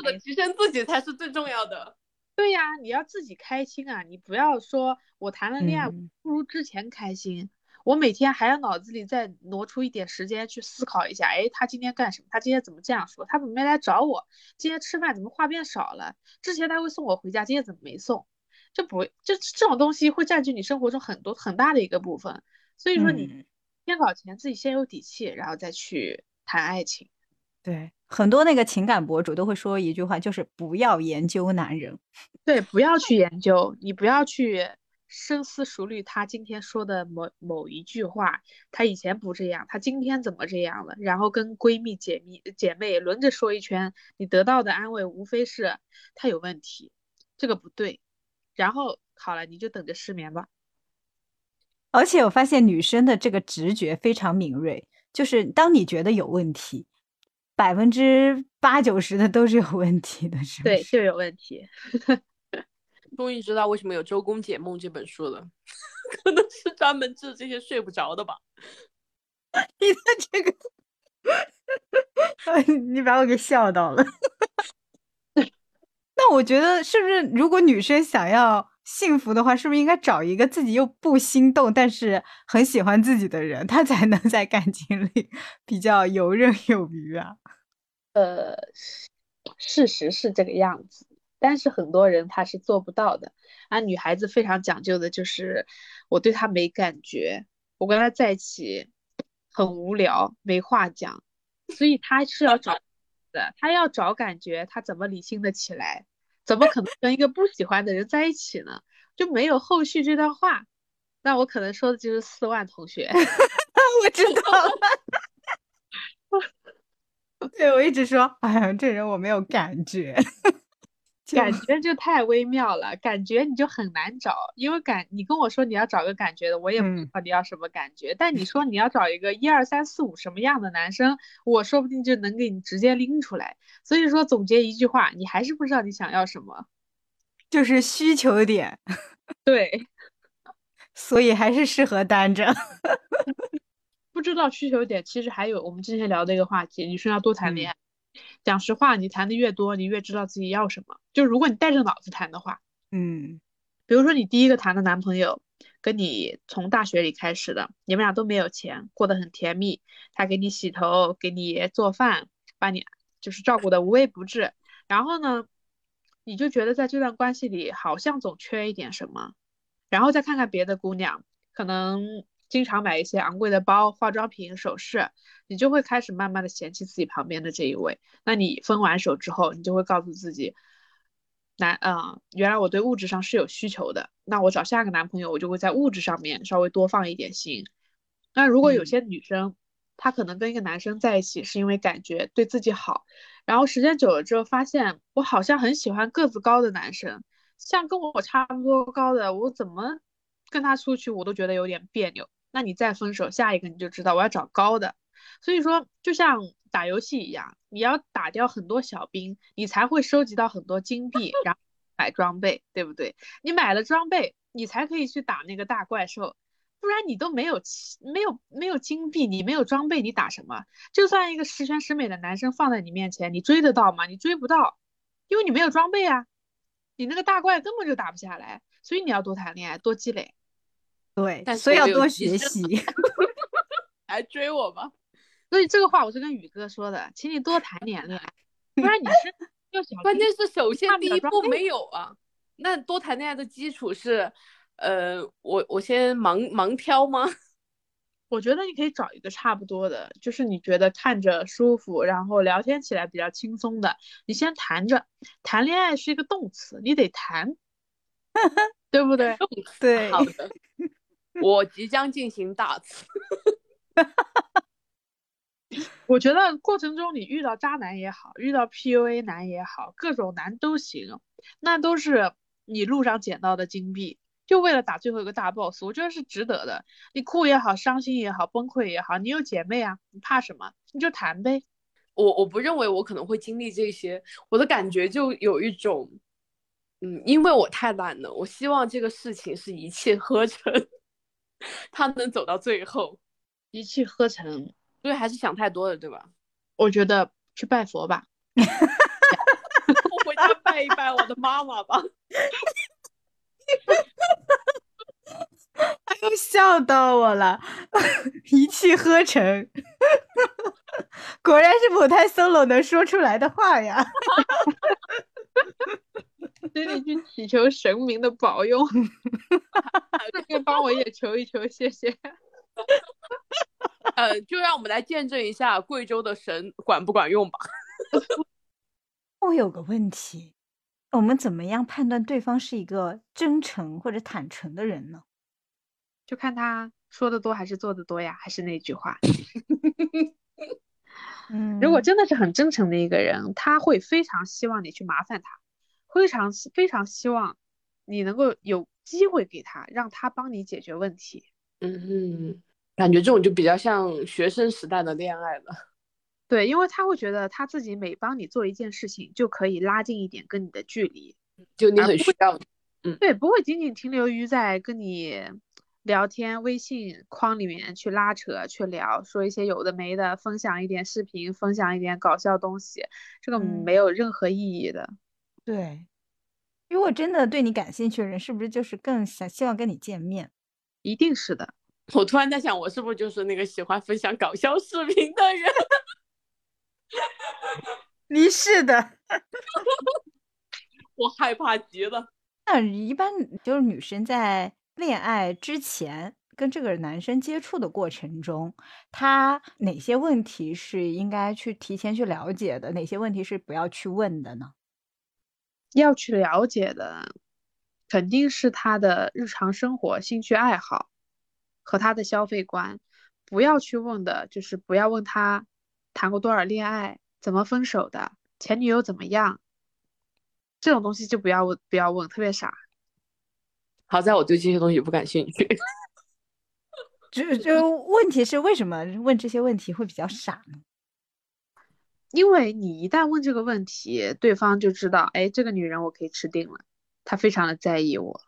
的，提升自己才是最重要的。对呀，你要自己开心啊！你不要说我谈了恋爱嗯不如之前开心，我每天还要脑子里再挪出一点时间去思考一下，哎，他今天干什么？他今天怎么这样说？他怎么没来找我？今天吃饭怎么话变少了？之前他会送我回家，今天怎么没送？这不，这这种东西会占据你生活中很多很大的一个部分。所以说，你嗯先搞钱，自己先有底气，然后再去谈爱情。对，很多那个情感博主都会说一句话，就是不要研究男人。对，不要去研究，你不要去深思熟虑他今天说的某某一句话，他以前不这样，他今天怎么这样了？然后跟闺蜜、姐妹、姐妹轮着说一圈，你得到的安慰无非是他有问题，这个不对，然后好了，你就等着失眠吧。而且我发现女生的这个直觉非常敏锐，就是当你觉得有问题，百分之八九十的都是有问题的，是不对，就有问题。终于知道为什么有《周公解梦》这本书了，可能是专门治这些睡不着的吧。你的这个，你把我给笑到了。那我觉得是不是，如果女生想要幸福的话，是不是应该找一个自己又不心动，但是很喜欢自己的人，他才能在感情里 比较游刃有余啊？呃，事实是这个样子，但是很多人他是做不到的。啊，女孩子非常讲究的就是，我对他没感觉，我跟他在一起很无聊，没话讲，所以他是要找的，他要找感觉，他怎么理性的起来？怎么可能跟一个不喜欢的人在一起呢？就没有后续这段话。那我可能说的就是四万同学。我知道了。对，我一直说，哎呀，这人我没有感觉，就感觉就太微妙了，感觉你就很难找，因为感你跟我说你要找个感觉的，我也不知嗯道你要什么感觉。但你说你要找一个一二三四五什么样的男生，我说不定就能给你直接拎出来。所以说总结一句话，你还是不知道你想要什么。就是需求点，对，所以还是适合单着。不知道需求点，其实还有我们之前聊的一个话题，女生要多谈恋嗯爱。讲实话，你谈的越多，你越知道自己要什么。就如果你带着脑子谈的话，嗯比如说你第一个谈的男朋友，跟你从大学里开始的，你们俩都没有钱，过得很甜蜜，他给你洗头，给你做饭，把你就是照顾的无微不至。然后呢，你就觉得在这段关系里好像总缺一点什么，然后再看看别的姑娘，可能经常买一些昂贵的包、化妆品、首饰，你就会开始慢慢的嫌弃自己旁边的这一位。那你分完手之后，你就会告诉自己，男，嗯，原来我对物质上是有需求的，那我找下个男朋友，我就会在物质上面稍微多放一点心。那如果有嗯些女生，她可能跟一个男生在一起是因为感觉对自己好，然后时间久了之后，发现我好像很喜欢个子高的男生，像跟我差不多高的，我怎么跟他出去我都觉得有点别扭。那你再分手，下一个你就知道我要找高的。所以说，就像打游戏一样，你要打掉很多小兵，你才会收集到很多金币，然后买装备，对不对？你买了装备，你才可以去打那个大怪兽。不然你都没有没有没有金币，你没有装备，你打什么？就算一个十全十美的男生放在你面前，你追得到吗？你追不到，因为你没有装备啊。你那个大怪根本就打不下来，所以你要多谈恋爱，多积累。对，所以要多学习。来追我吧。所以这个话我是跟宇哥说的，请你多谈点恋爱，不然你是 要小。关键是首先第一步没有啊。那多谈恋爱的基础是。呃，我我先盲盲挑吗？我觉得你可以找一个差不多的，就是你觉得看着舒服，然后聊天起来比较轻松的，你先谈着。谈恋爱是一个动词，你得谈，对不对？对，好的。我即将进行大词。我觉得过程中你遇到渣男也好，遇到 PUA 男也好，各种男都行，那都是你路上捡到的金币。就为了打最后一个大 boss，我觉得是值得的。你哭也好，伤心也好，崩溃也好，你有姐妹啊，你怕什么？你就谈呗。我我不认为我可能会经历这些，我的感觉就有一种，嗯，因为我太懒了。我希望这个事情是一气呵成，他能走到最后，一气呵成。所以还是想太多了，对吧？我觉得去拜佛吧，我回家拜一拜我的妈妈吧。哎呦，笑到我了！一气呵成，果然是母胎 solo 能说出来的话呀！这里去祈求神明的保佑，顺 便帮我也求一求，谢谢。呃，就让我们来见证一下贵州的神管不管用吧。我有个问题。我们怎么样判断对方是一个真诚或者坦诚的人呢？就看他说的多还是做的多呀？还是那句话，嗯，如果真的是很真诚的一个人，他会非常希望你去麻烦他，非常非常希望你能够有机会给他，让他帮你解决问题。嗯，感觉这种就比较像学生时代的恋爱了。对，因为他会觉得他自己每帮你做一件事情，就可以拉近一点跟你的距离，就你很需要，嗯，对，不会仅仅停留于在跟你聊天微信框里面去拉扯、去聊，说一些有的没的，分享一点视频，分享一点搞笑东西，这个没有任何意义的。对，如果真的对你感兴趣的人，是不是就是更想希望跟你见面？一定是的。我突然在想，我是不是就是那个喜欢分享搞笑视频的人？你是的，我害怕极了。那一般就是女生在恋爱之前跟这个男生接触的过程中，他哪些问题是应该去提前去了解的？哪些问题是不要去问的呢？要去了解的，肯定是他的日常生活、兴趣爱好和他的消费观。不要去问的，就是不要问他。谈过多少恋爱？怎么分手的？前女友怎么样？这种东西就不要问，不要问，特别傻。好在我对这些东西不感兴趣。就就问题是为什么问这些问题会比较傻呢？因为你一旦问这个问题，对方就知道，哎，这个女人我可以吃定了，她非常的在意我。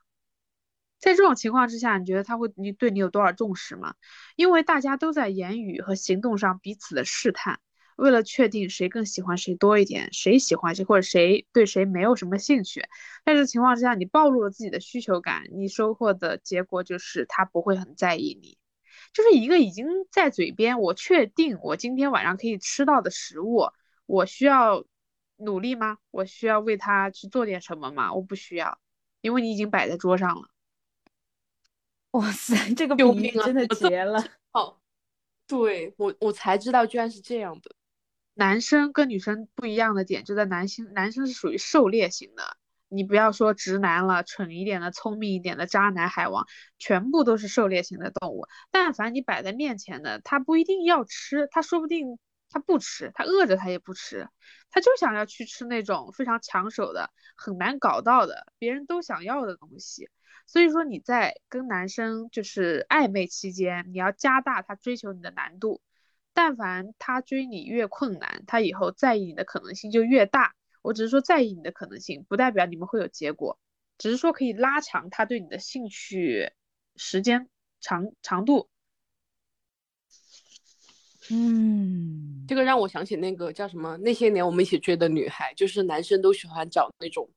在这种情况之下，你觉得他会你对你有多少重视吗？因为大家都在言语和行动上彼此的试探，为了确定谁更喜欢谁多一点，谁喜欢谁或者谁对谁没有什么兴趣。在这情况之下，你暴露了自己的需求感，你收获的结果就是他不会很在意你。就是一个已经在嘴边，我确定我今天晚上可以吃到的食物，我需要努力吗？我需要为他去做点什么吗？我不需要，因为你已经摆在桌上了。哇塞，这个比喻真的绝了！哦，对我我才知道居然是这样的。男生跟女生不一样的点就在男性，男生是属于狩猎型的。你不要说直男了，蠢一点的、聪明一点的渣男海王，全部都是狩猎型的动物。但凡你摆在面前的，他不一定要吃，他说不定他不吃，他饿着他也不吃，他就想要去吃那种非常抢手的、很难搞到的、别人都想要的东西。所以说你在跟男生就是暧昧期间，你要加大他追求你的难度。但凡他追你越困难，他以后在意你的可能性就越大。我只是说在意你的可能性，不代表你们会有结果，只是说可以拉长他对你的兴趣时间长长度。嗯，这个让我想起那个叫什么？那些年我们一起追的女孩，就是男生都喜欢找那种，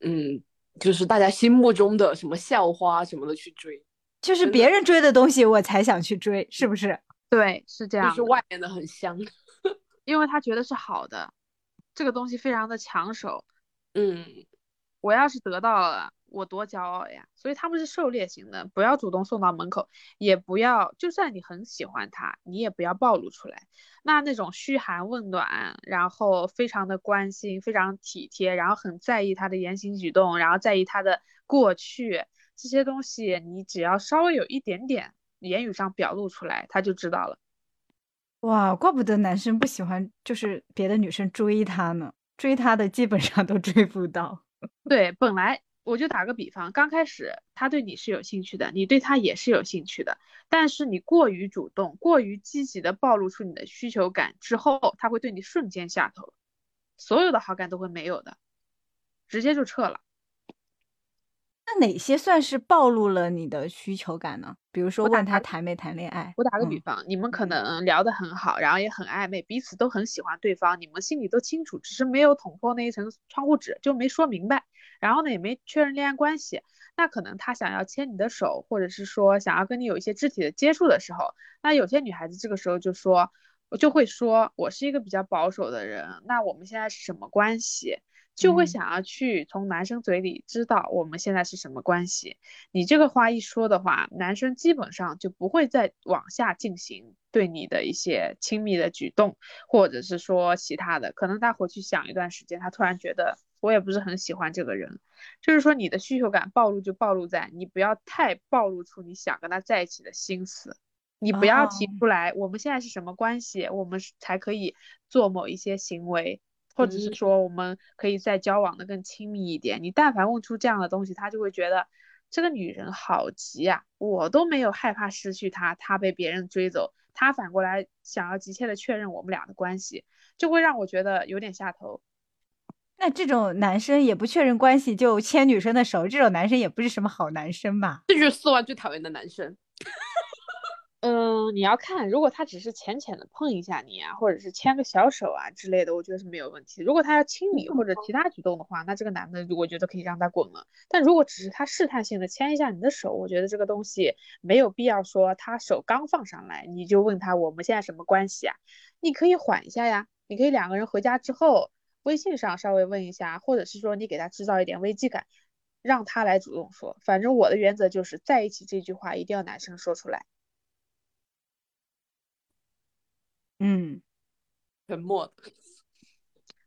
嗯，就是大家心目中的什么校花什么的去追，就是别人追的东西我才想去追，是不是？对，是这样。就是外面的很香，因为他觉得是好的，这个东西非常的抢手。嗯，我要是得到了。我多骄傲呀！所以他们是狩猎型的，不要主动送到门口，也不要，就算你很喜欢他，你也不要暴露出来。那那种嘘寒问暖，然后非常的关心，非常体贴，然后很在意他的言行举动，然后在意他的过去这些东西，你只要稍微有一点点言语上表露出来，他就知道了。哇，怪不得男生不喜欢，就是别的女生追他呢，追他的基本上都追不到。对，本来。我就打个比方，刚开始他对你是有兴趣的，你对他也是有兴趣的，但是你过于主动、过于积极的暴露出你的需求感之后，他会对你瞬间下头，所有的好感都会没有的，直接就撤了。那哪些算是暴露了你的需求感呢？比如说问他谈没谈恋爱。我打个比方，你们可能聊得很好，然后也很暧昧，彼此都很喜欢对方，你们心里都清楚，只是没有捅破那一层窗户纸，就没说明白。然后呢，也没确认恋爱关系。那可能他想要牵你的手，或者是说想要跟你有一些肢体的接触的时候，那有些女孩子这个时候就说，就会说我是一个比较保守的人，那我们现在是什么关系？就会想要去从男生嘴里知道我们现在是什么关系。你这个话一说的话，男生基本上就不会再往下进行对你的一些亲密的举动，或者是说其他的。可能他回去想一段时间，他突然觉得我也不是很喜欢这个人。就是说你的需求感暴露就暴露在你不要太暴露出你想跟他在一起的心思，你不要提出来我们现在是什么关系，我们才可以做某一些行为。或者是说，我们可以再交往的更亲密一点。你但凡问出这样的东西，他就会觉得这个女人好急啊！我都没有害怕失去她，她被别人追走，她反过来想要急切的确认我们俩的关系，就会让我觉得有点下头。那这种男生也不确认关系就牵女生的手，这种男生也不是什么好男生吧？这就是四万最讨厌的男生。嗯，你要看，如果他只是浅浅的碰一下你啊，或者是牵个小手啊之类的，我觉得是没有问题。如果他要亲你或者其他举动的话，那这个男的我觉得可以让他滚了。但如果只是他试探性的牵一下你的手，我觉得这个东西没有必要说他手刚放上来你就问他我们现在什么关系啊？你可以缓一下呀，你可以两个人回家之后微信上稍微问一下，或者是说你给他制造一点危机感，让他来主动说。反正我的原则就是在一起这句话一定要男生说出来。嗯，沉默。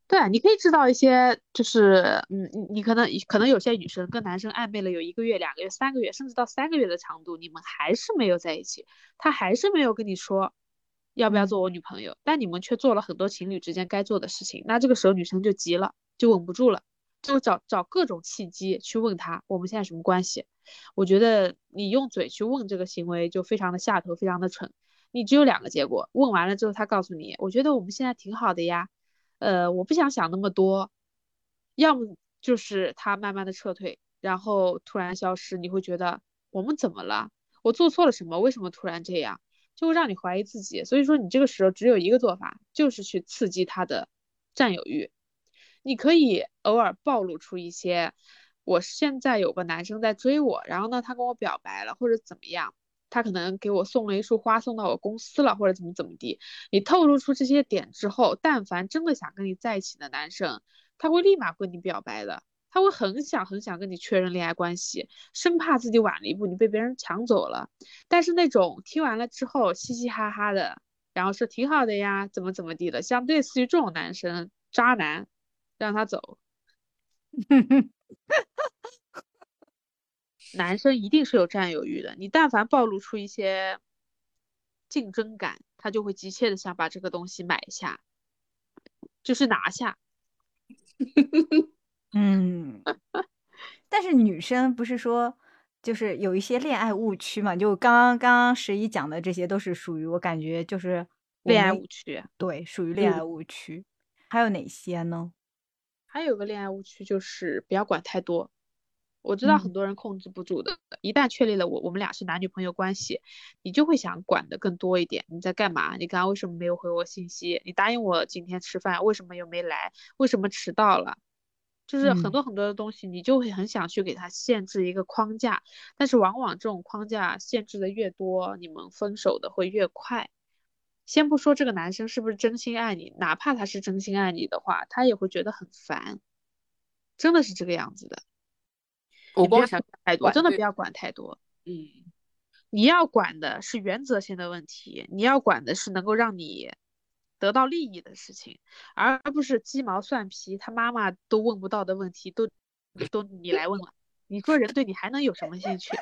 对啊，你可以知道一些，就是嗯，你你可能可能有些女生跟男生暧昧了有一个月、两个月、三个月，甚至到三个月的长度，你们还是没有在一起，他还是没有跟你说要不要做我女朋友，但你们却做了很多情侣之间该做的事情，那这个时候女生就急了，就稳不住了，就找找各种契机去问他我们现在什么关系。我觉得你用嘴去问这个行为就非常的下头，非常的蠢。你只有两个结果，问完了之后，他告诉你，我觉得我们现在挺好的呀，呃，我不想想那么多，要么就是他慢慢的撤退，然后突然消失，你会觉得我们怎么了？我做错了什么？为什么突然这样？就会让你怀疑自己。所以说，你这个时候只有一个做法，就是去刺激他的占有欲。你可以偶尔暴露出一些，我现在有个男生在追我，然后呢，他跟我表白了，或者怎么样。他可能给我送了一束花，送到我公司了，或者怎么怎么地。你透露出这些点之后，但凡真的想跟你在一起的男生，他会立马跟你表白的。他会很想很想跟你确认恋爱关系，生怕自己晚了一步，你被别人抢走了。但是那种听完了之后嘻嘻哈哈的，然后说挺好的呀，怎么怎么地的，像类似于这种男生，渣男，让他走。男生一定是有占有欲的，你但凡暴露出一些竞争感，他就会急切的想把这个东西买下，就是拿下。嗯，但是女生不是说就是有一些恋爱误区嘛？就刚刚刚刚十一讲的这些都是属于我感觉就是恋爱误区。对，属于恋嗯爱误区。还有哪些呢？还有个恋爱误区就是不要管太多。我知道嗯很多人控制不住的，一旦确立了我我们俩是男女朋友关系，你就会想管的更多一点。你在干嘛？你刚刚为什么没有回我信息？你答应我今天吃饭，为什么又没来？为什么迟到了？就是很嗯多很多的东西，你就会很想去给他限制一个框架，但是往往这种框架限制的越多，你们分手的会越快。先不说这个男生是不是真心爱你，哪怕他是真心爱你的话，他也会觉得很烦，真的是这个样子的。你不要我光想太多，我真的不要管太多。嗯，你要管的是原则性的问题，你要管的是能够让你得到利益的事情，而不是鸡毛蒜皮他妈妈都问不到的问题，都都你来问了。你说人对你还能有什么兴趣？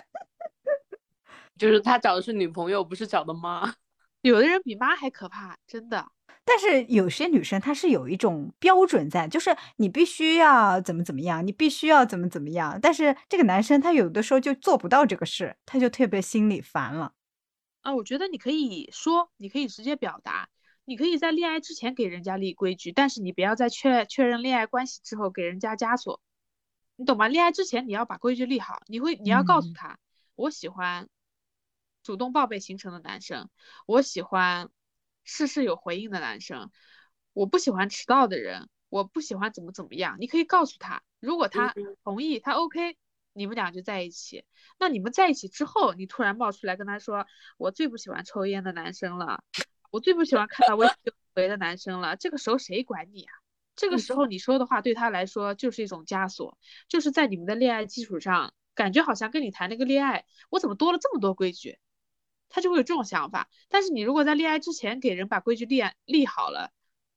就是他找的是女朋友，不是找的妈。有的人比妈还可怕，真的。但是有些女生她是有一种标准在，就是你必须要怎么怎么样，你必须要怎么怎么样。但是这个男生他有的时候就做不到这个事，他就特别心里烦了。啊，我觉得你可以说，你可以直接表达，你可以在恋爱之前给人家立规矩，但是你不要在确确认恋爱关系之后给人家枷锁，你懂吗？恋爱之前你要把规矩立好，你会你要告诉嗯他，我喜欢主动报备行程的男生，我喜欢事事有回应的男生，我不喜欢迟到的人，我不喜欢怎么怎么样，你可以告诉他，如果他嗯同意，他 OK，你们俩就在一起。那你们在一起之后，你突然冒出来跟他说，我最不喜欢抽烟的男生了，我最不喜欢看到微信有回的男生了，这个时候谁管你啊？这个时候你说的话对他来说就是一种枷锁，就是在你们的恋爱基础上，感觉好像跟你谈了个恋爱，我怎么多了这么多规矩？他就会有这种想法。但是你如果在恋爱之前给人把规矩立立好了，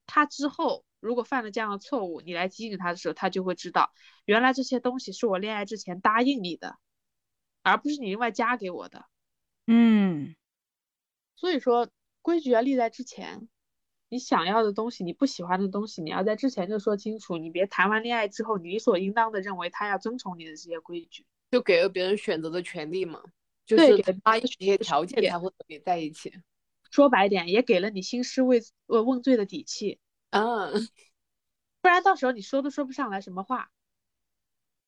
他之后如果犯了这样的错误，你来提醒他的时候，他就会知道，原来这些东西是我恋爱之前答应你的，而不是你另外加给我的。嗯，所以说，规矩要立在之前。你想要的东西，你不喜欢的东西，你要在之前就说清楚。你别谈完恋爱之后，你理所应当的认为他要遵从你的这些规矩。就给了别人选择的权利嘛，就是给他有这些条件也才会和你在一起。说白点，也给了你兴师问呃问罪的底气，嗯，不然到时候你说都说不上来什么话。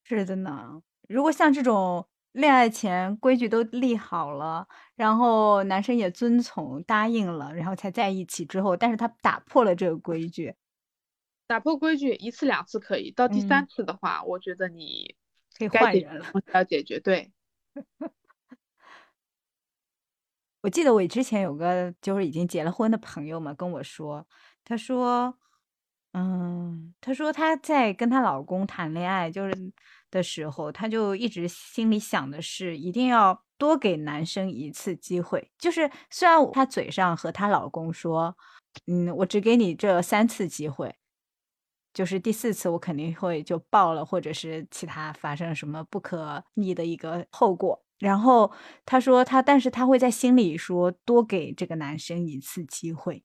是的呢。如果像这种恋爱前规矩都立好了，然后男生也遵从答应了，然后才在一起之后，但是他打破了这个规矩，打破规矩一次两次可以，到第三嗯次的话，我觉得你可以换人了。要解决。对，我记得我之前有个就是已经结了婚的朋友嘛，跟我说，她说，嗯，她说她在跟她老公谈恋爱就是的时候，她就一直心里想的是一定要多给男生一次机会。就是虽然她嘴上和她老公说，嗯，我只给你这三次机会，就是第四次我肯定会就爆了，或者是其他发生什么不可逆的一个后果。然后他说他，但是他会在心里说多给这个男生一次机会。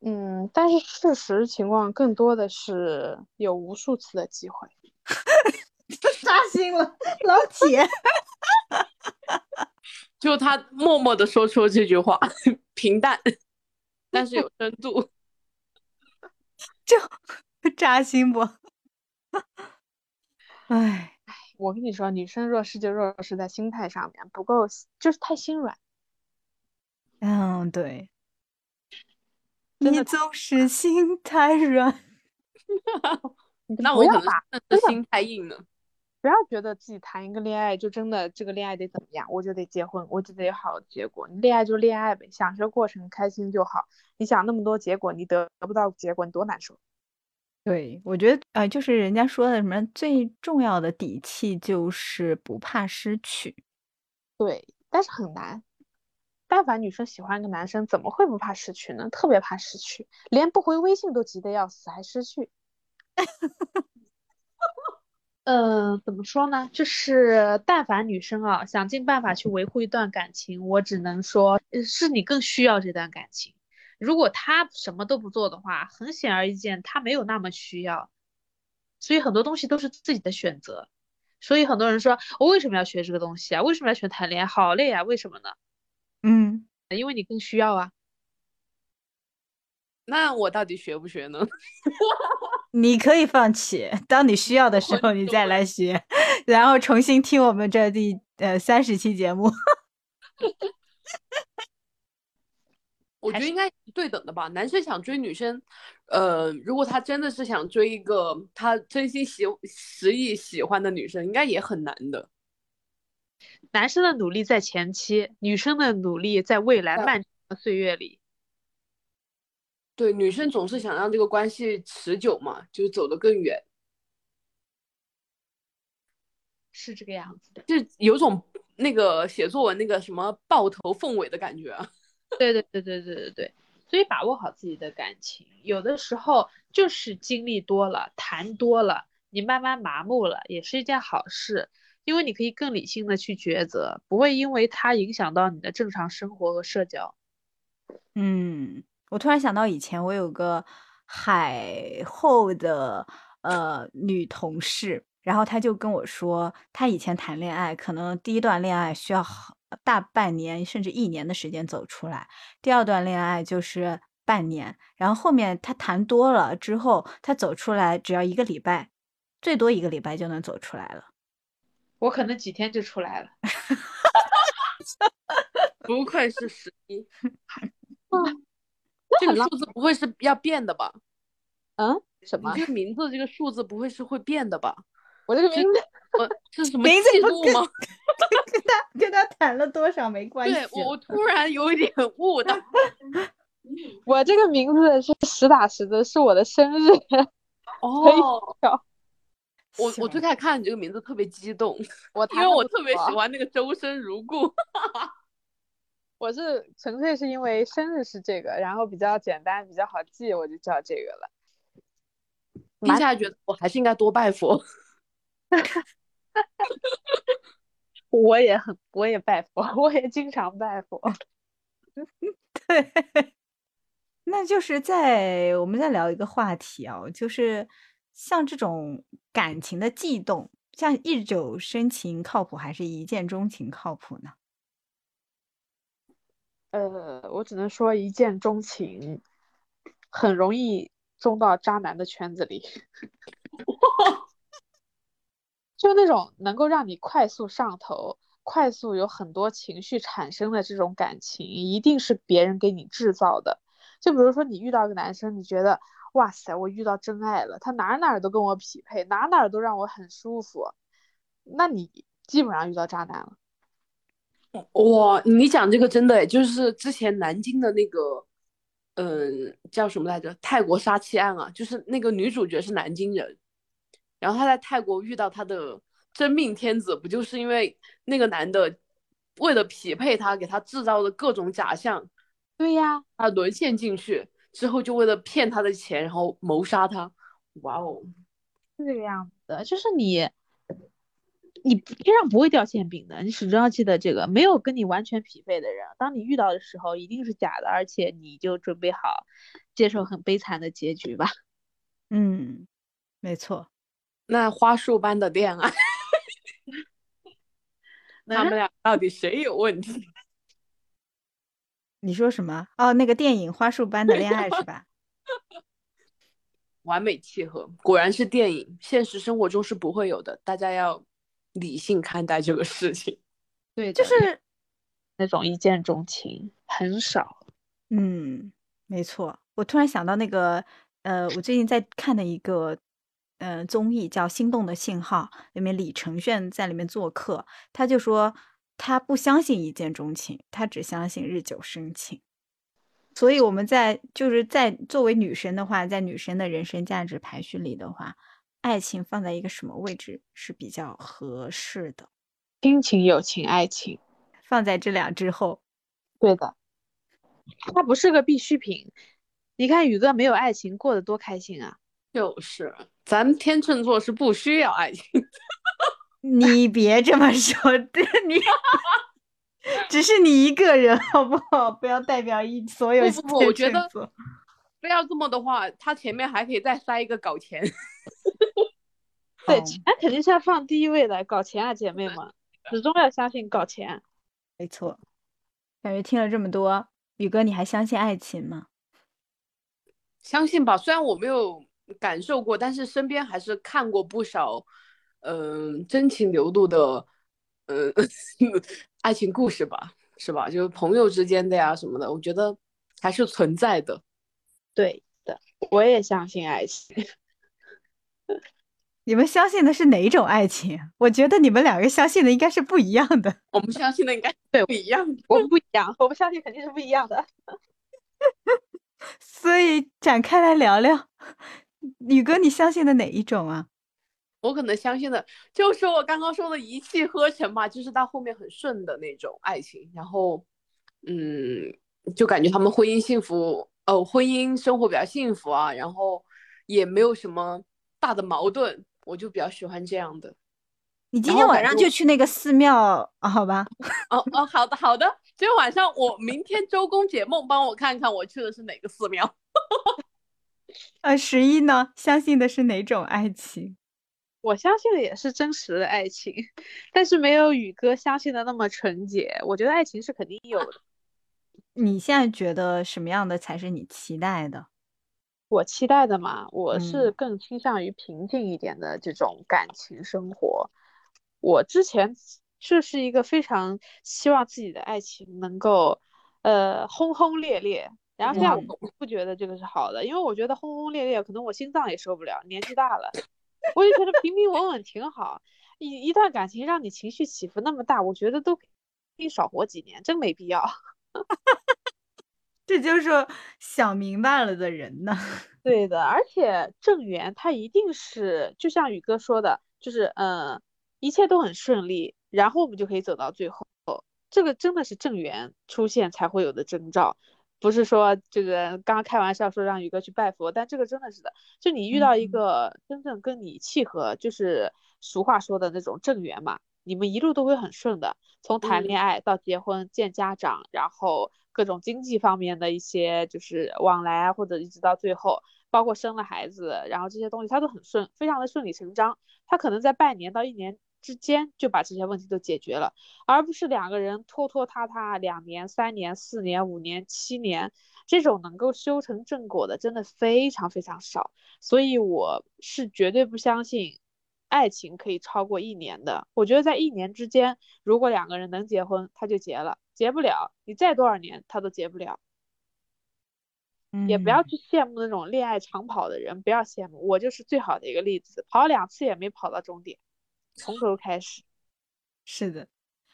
嗯，但是事实情况更多的是有无数次的机会。扎心了，老铁。就他默默的说出了这句话，平淡，但是有深度。就扎心不？唉，我跟你说，女生弱势就弱势在心态上面，不够就是太心软。嗯，对，你总是心太软。那我可能不要把心太硬了。不要觉得自己谈一个恋爱就真的这个恋爱得怎么样，我就得结婚，我就得有好的结果。你恋爱就恋爱呗，享受过程，开心就好。你想那么多结果，你得得不到结果，你多难受。对，我觉得呃，就是人家说的什么最重要的底气就是不怕失去。对，但是很难。但凡女生喜欢一个男生，怎么会不怕失去呢？特别怕失去，连不回微信都急得要死，还失去。呃，怎么说呢？就是但凡女生啊，想尽办法去维护一段感情，我只能说，呃是你更需要这段感情。如果他什么都不做的话，很显而易见，他没有那么需要。所以很多东西都是自己的选择。所以很多人说，我为什么要学这个东西啊？为什么要学谈恋爱？好累啊！为什么呢？嗯，因为你更需要啊。那我到底学不学呢？你可以放弃，当你需要的时候你再来学，然后重新听我们这第呃三十期节目。我觉得应该是对等的吧。男生想追女生，呃，如果他真的是想追一个他真心喜实意喜欢的女生，应该也很难的。男生的努力在前期，女生的努力在未来漫长的岁月里。对，女生总是想让这个关系持久嘛，就是走得更远，是这个样子的。就有种那个写作文那个什么抱头凤尾的感觉啊。对对对对对对对，所以把握好自己的感情，有的时候就是经历多了，谈多了，你慢慢麻木了，也是一件好事，因为你可以更理性的去抉择，不会因为它影响到你的正常生活和社交。嗯，我突然想到以前我有个海后的呃女同事，然后他就跟我说，他以前谈恋爱，可能第一段恋爱需要好大半年甚至一年的时间走出来，第二段恋爱就是半年，然后后面他谈多了之后，他走出来只要一个礼拜，最多一个礼拜就能走出来了。我可能几天就出来了。不愧是十一，啊，这个数字不会是要变的吧？嗯，什你么？这个名字这个数字不会是会变的吧？我这个名字，我这是什么名字吗？跟他跟他谈了多少没关系对我，我突然有一点悟到。我这个名字是实打实的，是我的生日。哦，笑我我笑最开始看你这个名字特别激动，我 因为我特别喜，欢那个周生如故。我是纯粹是因为生日是这个，然后比较简单，比较好记，我就叫这个了。听下来觉得我还是应该多拜佛。我也很，我也拜佛，我也经常拜佛。对，那就是在我们再聊一个话题啊，就是像这种感情的悸动，像日久生情靠谱还是一见钟情靠谱呢？呃，我只能说一见钟情，很容易中到渣男的圈子里。就那种能够让你快速上头、快速有很多情绪产生的这种感情，一定是别人给你制造的。就比如说你遇到一个男生，你觉得哇塞，我遇到真爱了，他哪哪都跟我匹配，哪哪都让我很舒服，那你基本上遇到渣男了。哇，你讲这个真的，就是之前南京的那个，嗯，叫什么来着？泰国杀妻案啊，就是那个女主角是南京人，然后他在泰国遇到他的真命天子，不就是因为那个男的为了匹配他，给他制造了各种假象，对呀，他沦陷进去之后，就为了骗他的钱，然后谋杀他。哇哦，是这个样子的，就是你，你天上不会掉馅饼的，你始终要记得这个，没有跟你完全匹配的人，当你遇到的时候，一定是假的，而且你就准备好接受很悲惨的结局吧。嗯，没错。那花束般的恋爱，他们嗯俩到底谁有问题？你说什么？哦，那个电影《花束般的恋爱》是吧？完美契合，果然是电影，现实生活中是不会有的。大家要理性看待这个事情。对，就是那种一见钟情很少。嗯，没错。我突然想到那个，呃，我最近在看的一个，呃，综艺叫《心动的信号》，里面李承铉在里面做客，他就说他不相信一见钟情，他只相信日久生情。所以我们在就是在作为女生的话，在女生的人生价值排序里的话，爱情放在一个什么位置是比较合适的？亲情、友情、爱情，放在这俩之后，对的，它不是个必需品。你看宇哥没有爱情过得多开心啊！就是咱天秤座是不需要爱情。你别这么说，对你只是你一个人，好不好？不要代表一所有不不不，我觉得天秤座非要这么的话，他前面还可以再塞一个搞钱。对，好钱肯定是要放第一位的，搞钱啊，姐妹们，始终要相信搞钱。没错。感觉听了这么多，宇哥，你还相信爱情吗？相信吧，虽然我没有感受过，但是身边还是看过不少，嗯、真情流露的，嗯、爱情故事吧，是吧？就是朋友之间的呀什么的，我觉得还是存在的。对的，我也相信爱情。你们相信的是哪种爱情？我觉得你们两个相信的应该是不一样的。我们相信的应该 对不一样的。我们不一样，我们相信肯定是不一样的。所以展开来聊聊，宇哥，你相信的哪一种啊？我可能相信的就是我刚刚说的一气呵成吧，就是到后面很顺的那种爱情，然后，嗯，就感觉他们婚姻幸福，呃，婚姻生活比较幸福啊，然后也没有什么大的矛盾，我就比较喜欢这样的。你今天晚上就去那个寺庙，啊好吧？哦哦，好的好的，今天晚上我明天周公解梦，帮我看看我去的是哪个寺庙。呃，十一呢？相信的是哪种爱情？我相信的也是真实的爱情，但是没有宇哥相信的那么纯洁。我觉得爱情是肯定有的。你现在觉得什么样的才是你期待的？我期待的嘛，我是嗯更倾向于平静一点的这种感情生活。我之前就是一个非常希望自己的爱情能够，呃，轰轰烈烈。然后现在嗯我不觉得这个是好的，因为我觉得轰轰烈烈，可能我心脏也受不了，年纪大了，我就觉得平平稳稳挺好。一一段感情让你情绪起伏那么大，我觉得都可以少活几年，真没必要。这就是想明白了的人呢。对的，而且正缘它一定是，就像宇哥说的，就是嗯、呃一切都很顺利，然后我们就可以走到最后。这个真的是正缘出现才会有的征兆，不是说这个刚刚开玩笑说让宇哥去拜佛，但这个真的是的，就你遇到一嗯。个真正跟你契合，就是俗话说的那种正缘嘛，你们一路都会很顺的，从谈嗯。恋爱到结婚、见家长，然后各种经济方面的一些就是往来啊，或者一直到最后，包括生了孩子，然后这些东西他都很顺，非常的顺理成章。他可能在半年到一年之间就把这些问题都解决了，而不是两个人拖拖沓沓两年、三年、四年、五年、七年，这种能够修成正果的真的非常非常少。所以我是绝对不相信爱情可以超过一年的。我觉得在一年之间，如果两个人能结婚，他就结了；结不了，你再多少年他都结不了。也不要嗯去羡慕那种恋爱长跑的人，不要羡慕。我就是最好的一个例子，跑两次也没跑到终点，从头开始。是的，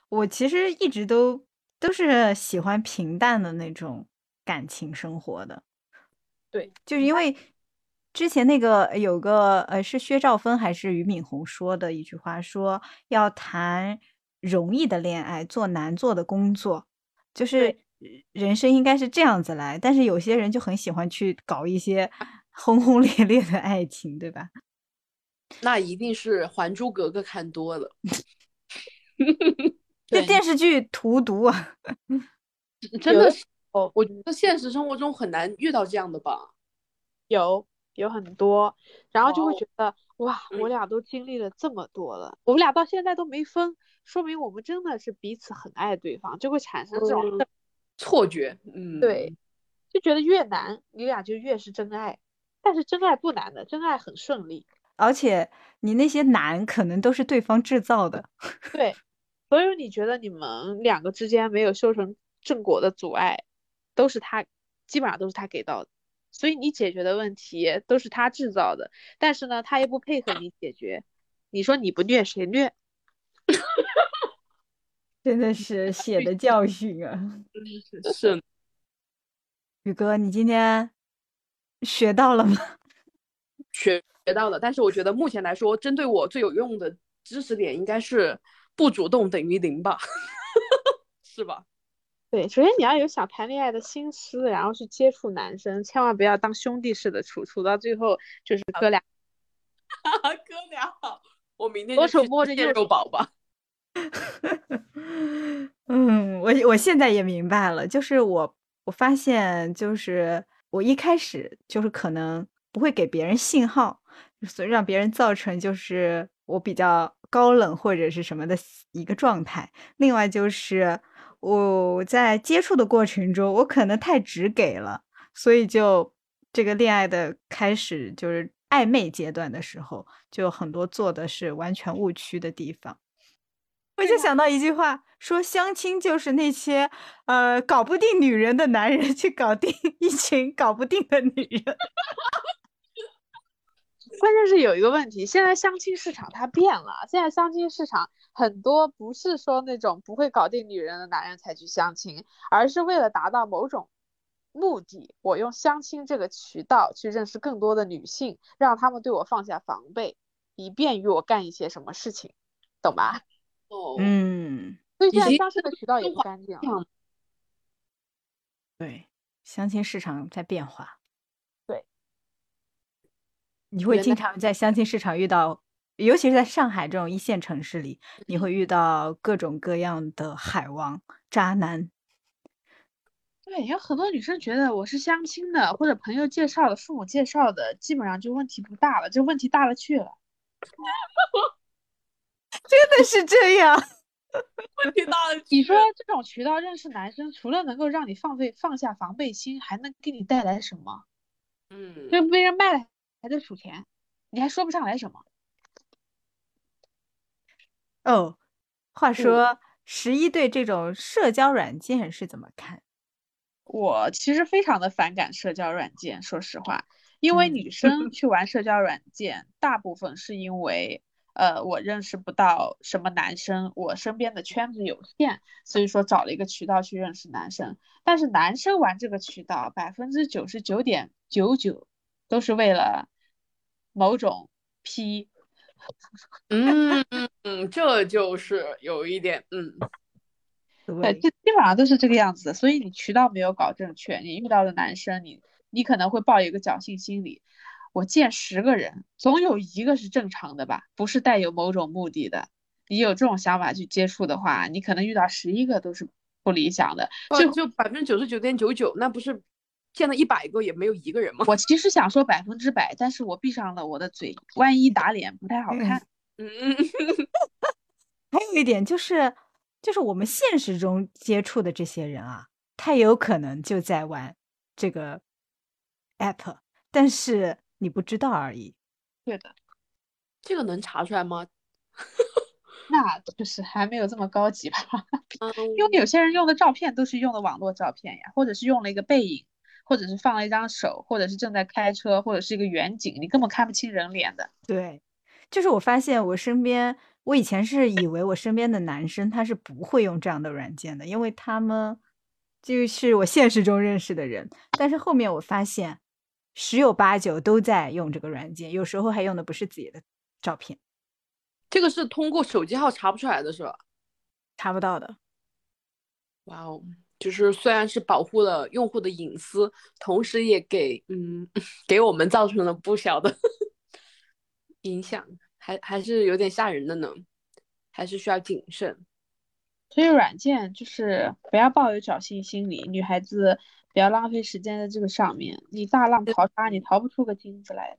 我其实一直都都是喜欢平淡的那种感情生活的。对，就是因为之前那个有个呃是薛兆丰还是俞敏洪说的一句话，说要谈容易的恋爱，做难做的工作，就是人生应该是这样子来。但是有些人就很喜欢去搞一些轰轰烈烈的爱情，对吧？那一定是《还珠格格》看多了，这电视剧荼毒啊！真的是，哦，我觉得现实生活中很难遇到这样的吧。有有很多，然后就会觉得哇，我嗯俩都经历了这么多了，我们俩到现在都没分，说明我们真的是彼此很爱对方，就会产生这种嗯错觉，嗯，对，就觉得越难，你俩就越是真爱。但是真爱不难的，真爱很顺利。而且你那些难可能都是对方制造的。对，所以你觉得你们两个之间没有修成正果的阻碍，都是他，基本上都是他给到的。所以你解决的问题都是他制造的，但是呢，他又不配合你解决。你说你不虐谁虐？真的是血的教训啊！是是宇哥，你今天学到了吗？学学到的。但是我觉得目前来说，针对我最有用的知识点应该是不主动等于零吧，是吧？对，首先你要有想谈恋爱的心思，然后去接触男生，千万不要当兄弟似的处，处到最后就是哥俩。哥俩好，我明天左手摸着右手肉宝吧。嗯，我我现在也明白了，就是我我发现，就是我一开始就是可能不会给别人信号，所以让别人造成就是我比较高冷或者是什么的一个状态。另外就是我在接触的过程中，我可能太直给了，所以就这个恋爱的开始就是暧昧阶段的时候，就很多做的是完全误区的地方。我就想到一句话，说相亲就是那些呃搞不定女人的男人去搞定 一群搞不定的女人。关键是有一个问题，现在相亲市场它变了，现在相亲市场很多不是说那种不会搞定女人的男人才去相亲，而是为了达到某种目的，我用相亲这个渠道去认识更多的女性，让她们对我放下防备，以便于我干一些什么事情，懂吧？哦，嗯，所以现在相亲的渠道也不干净了。对，相亲市场在变化。对，你会经常在相亲市场遇到，尤其是在上海这种一线城市里，你会遇到各种各样的海王、渣男。对，有很多女生觉得我是相亲的，或者朋友介绍的、父母介绍的，基本上就问题不大了，就问题大了去了。真的是这样。问题大了你说这种渠道认识男生，除了能够让你放飞放下防备心，还能给你带来什么？嗯，就被人卖了还在数钱，你还说不上来什么。哦，话说十一对这种社交软件是怎么看？我其实非常的反感社交软件，说实话，因为嗯女生去玩社交软件，大部分是因为，呃，我认识不到什么男生，我身边的圈子有限，所以说找了一个渠道去认识男生。但是男生玩这个渠道，百分之九十九点九九都是为了某种 P。嗯 嗯嗯，这就是有一点，嗯，对，对，这基本上都是这个样子的，所以你渠道没有搞正确，你遇到的男生，你你可能会抱一个侥幸心理，我见十个人，总有一个是正常的吧，不是带有某种目的的。你有这种想法去接触的话，你可能遇到十一个都是不理想的。最哦，就百分之九十九点九九，那不是见了一百个也没有一个人吗？我其实想说百分之百，但是我闭上了我的嘴，万一打脸不太好看。嗯嗯，还有一点就是，就是我们现实中接触的这些人啊，他也有可能就在玩这个 app，但是你不知道而已。对的，这个能查出来吗？那就是还没有这么高级吧。嗯，因为有些人用的照片都是用的网络照片呀，或者是用了一个背影，或者是放了一张手，或者是正在开车，或者是一个远景，你根本看不清人脸的。对，就是我发现我身边，我以前是以为我身边的男生他是不会用这样的软件的，因为他们就是我现实中认识的人。但是后面我发现，十有八九都在用这个软件，有时候还用的不是自己的照片，这个是通过手机号查不出来的是吧？查不到的。哇哦，就是虽然是保护了用户的隐私，同时也给嗯 给我们造成了不小的影响，还还是有点吓人的呢，还是需要谨慎。所以软件就是不要抱有侥幸心理，女孩子不要浪费时间在这个上面。你大浪淘沙，你淘不出个金子来。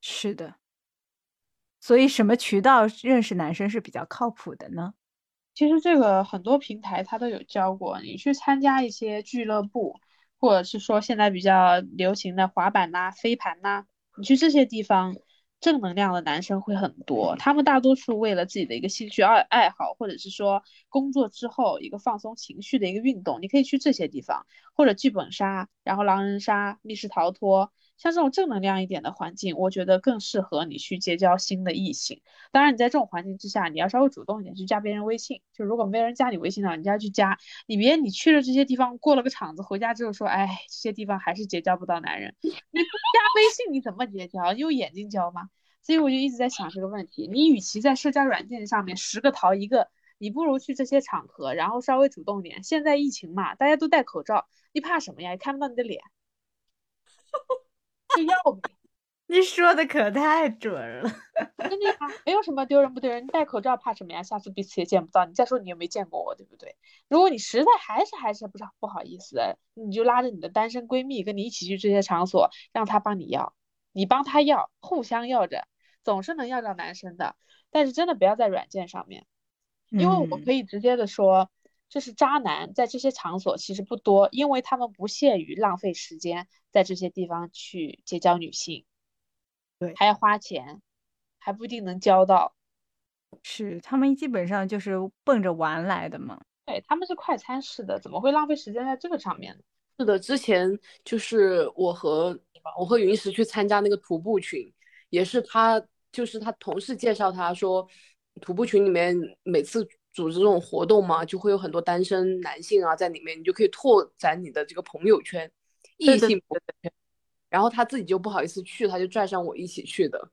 是的，所以什么渠道认识男生是比较靠谱的呢？其实这个很多平台它都有教过，你去参加一些俱乐部，或者是说现在比较流行的滑板呐、飞盘呐，你去这些地方，正能量的男生会很多。他们大多数为了自己的一个兴趣爱爱好，或者是说工作之后一个放松情绪的一个运动，你可以去这些地方，或者剧本杀，然后狼人杀、密室逃脱。像这种正能量一点的环境，我觉得更适合你去结交新的异性。当然，你在这种环境之下，你要稍微主动一点去加别人微信。就如果没人加你微信的话，你就要去加。你别你去了这些地方过了个场子，回家之后说，哎，这些地方还是结交不到男人。你不加微信你怎么结交？你有眼睛交吗？所以我就一直在想这个问题。你与其在社交软件上面十个淘一个，你不如去这些场合，然后稍微主动点。现在疫情嘛，大家都戴口罩，你怕什么呀？也看不到你的脸。就要呗。你说的可太准了，真的呀，没有什么丢人不丢人，你戴口罩怕什么呀？下次彼此也见不到，你再说你又没见过我，对不对？如果你实在还是还是不是不好意思，你就拉着你的单身闺蜜跟你一起去这些场所，让她帮你要，你帮她要，互相要着，总是能要到男生的。但是真的不要在软件上面，因为我们可以直接的说。这是渣男，在这些场所其实不多，因为他们不屑于浪费时间在这些地方去结交女性，对，还要花钱，还不一定能交到。是，他们基本上就是奔着玩来的嘛。对，他们是快餐式的，怎么会浪费时间在这个上面呢？是的，之前就是我和我和云石去参加那个徒步群，也是他，就是他同事介绍他说，徒步群里面每次。组织这种活动嘛，就会有很多单身男性啊在里面，你就可以拓展你的这个朋友圈，异性朋友圈。然后他自己就不好意思去，他就拽上我一起去的。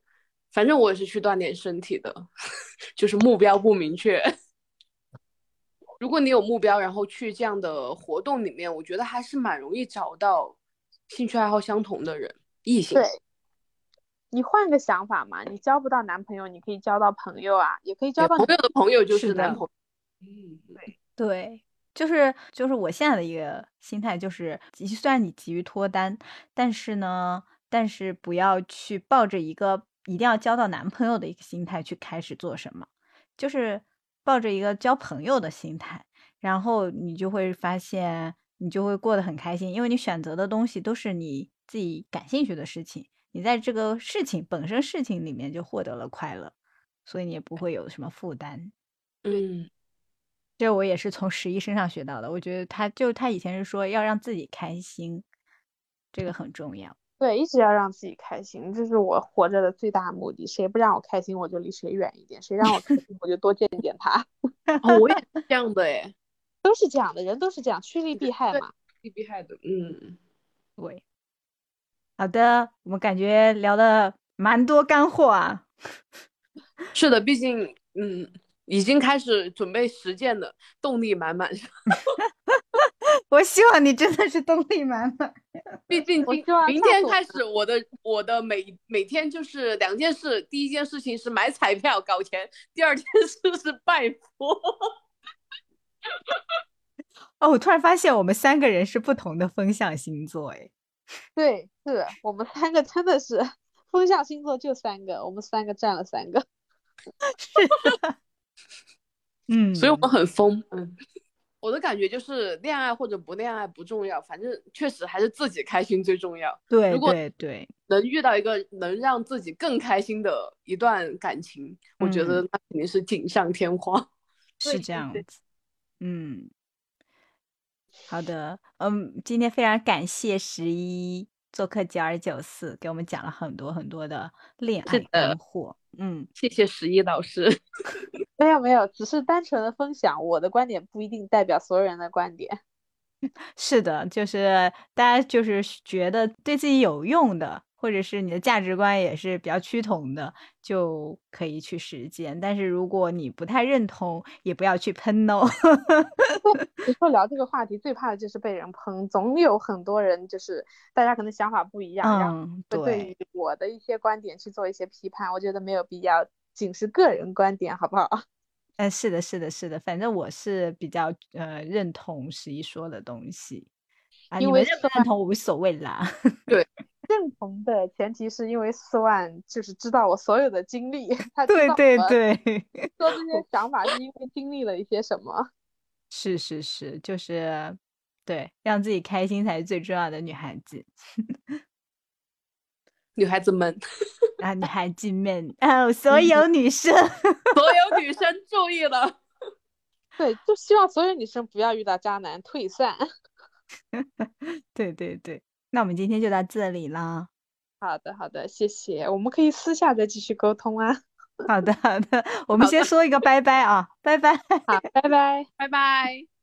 反正我也是去锻炼身体的，就是目标不明确。如果你有目标，然后去这样的活动里面，我觉得还是蛮容易找到兴趣爱好相同的人，异性。对。你换个想法嘛，你交不到男朋友，你可以交到朋友啊，也可以交到朋友的朋友就是男朋友。嗯，对对，就是就是我现在的一个心态就是，虽然你急于脱单，但是呢，但是不要去抱着一个一定要交到男朋友的一个心态去开始做什么，就是抱着一个交朋友的心态，然后你就会发现你就会过得很开心，因为你选择的东西都是你自己感兴趣的事情。你在这个事情本身事情里面就获得了快乐，所以你也不会有什么负担。嗯，这我也是从十一身上学到的。我觉得他就他以前是说要让自己开心，这个很重要。对，一直要让自己开心，这是我活着的最大目的。谁不让我开心，我就离谁远一点；谁让我开心，我就多见见他。哦我也是这样的哎，都是这样的人，都是这样，趋利避害嘛，趋利避害的。嗯，对。好的，我们感觉聊的蛮多干货啊。是的，毕竟嗯，已经开始准备实践的，动力满满。我希望你真的是动力满满。毕竟今明天开始，我的我的每每天就是两件事，第一件事情是买彩票搞钱，第二件事是拜佛。哦，我突然发现我们三个人是不同的风象星座，哎。对，是我们三个真的是风象星座就三个，我们三个占了三个，是的，嗯，所以我们很疯。嗯，我的感觉就是恋爱或者不恋爱不重要，反正确实还是自己开心最重要。对，如果对能遇到一个能让自己更开心的一段感情，我觉得那肯定是锦上添花。是这样子，嗯。好的，嗯，今天非常感谢十一做客九二九四，给我们讲了很多很多的恋爱干货。嗯，谢谢十一老师。没有没有，只是单纯的分享我的观点，不一定代表所有人的观点。是的，就是大家就是觉得对自己有用的。或者是你的价值观也是比较趋同的，就可以去实践。但是如果你不太认同，也不要去喷哦。你说聊这个话题最怕的就是被人喷，总有很多人就是大家可能想法不一样，然后对于我的一些观点去做一些批判，我觉得没有必要，仅是个人观点，好不好？嗯，是的，是的，是的，反正我是比较呃认同十一说的东西啊，你们认不认同无所谓啦。对。认同的前提是因为四万就是知道我所有的经历，他对对对，说这些 想法是因为经历了一些什么？是是是，就是对，让自己开心才是最重要的，女孩子，女孩子们啊，女孩子们哦，所有 女生，所有女生注意了，对，就希望所有女生不要遇到渣男，退散。对对对。那我们今天就到这里啦。好的，好的，谢谢。我们可以私下再继续沟通啊。好的，好的。我们先说一个拜拜啊，拜拜。好，拜拜，拜拜。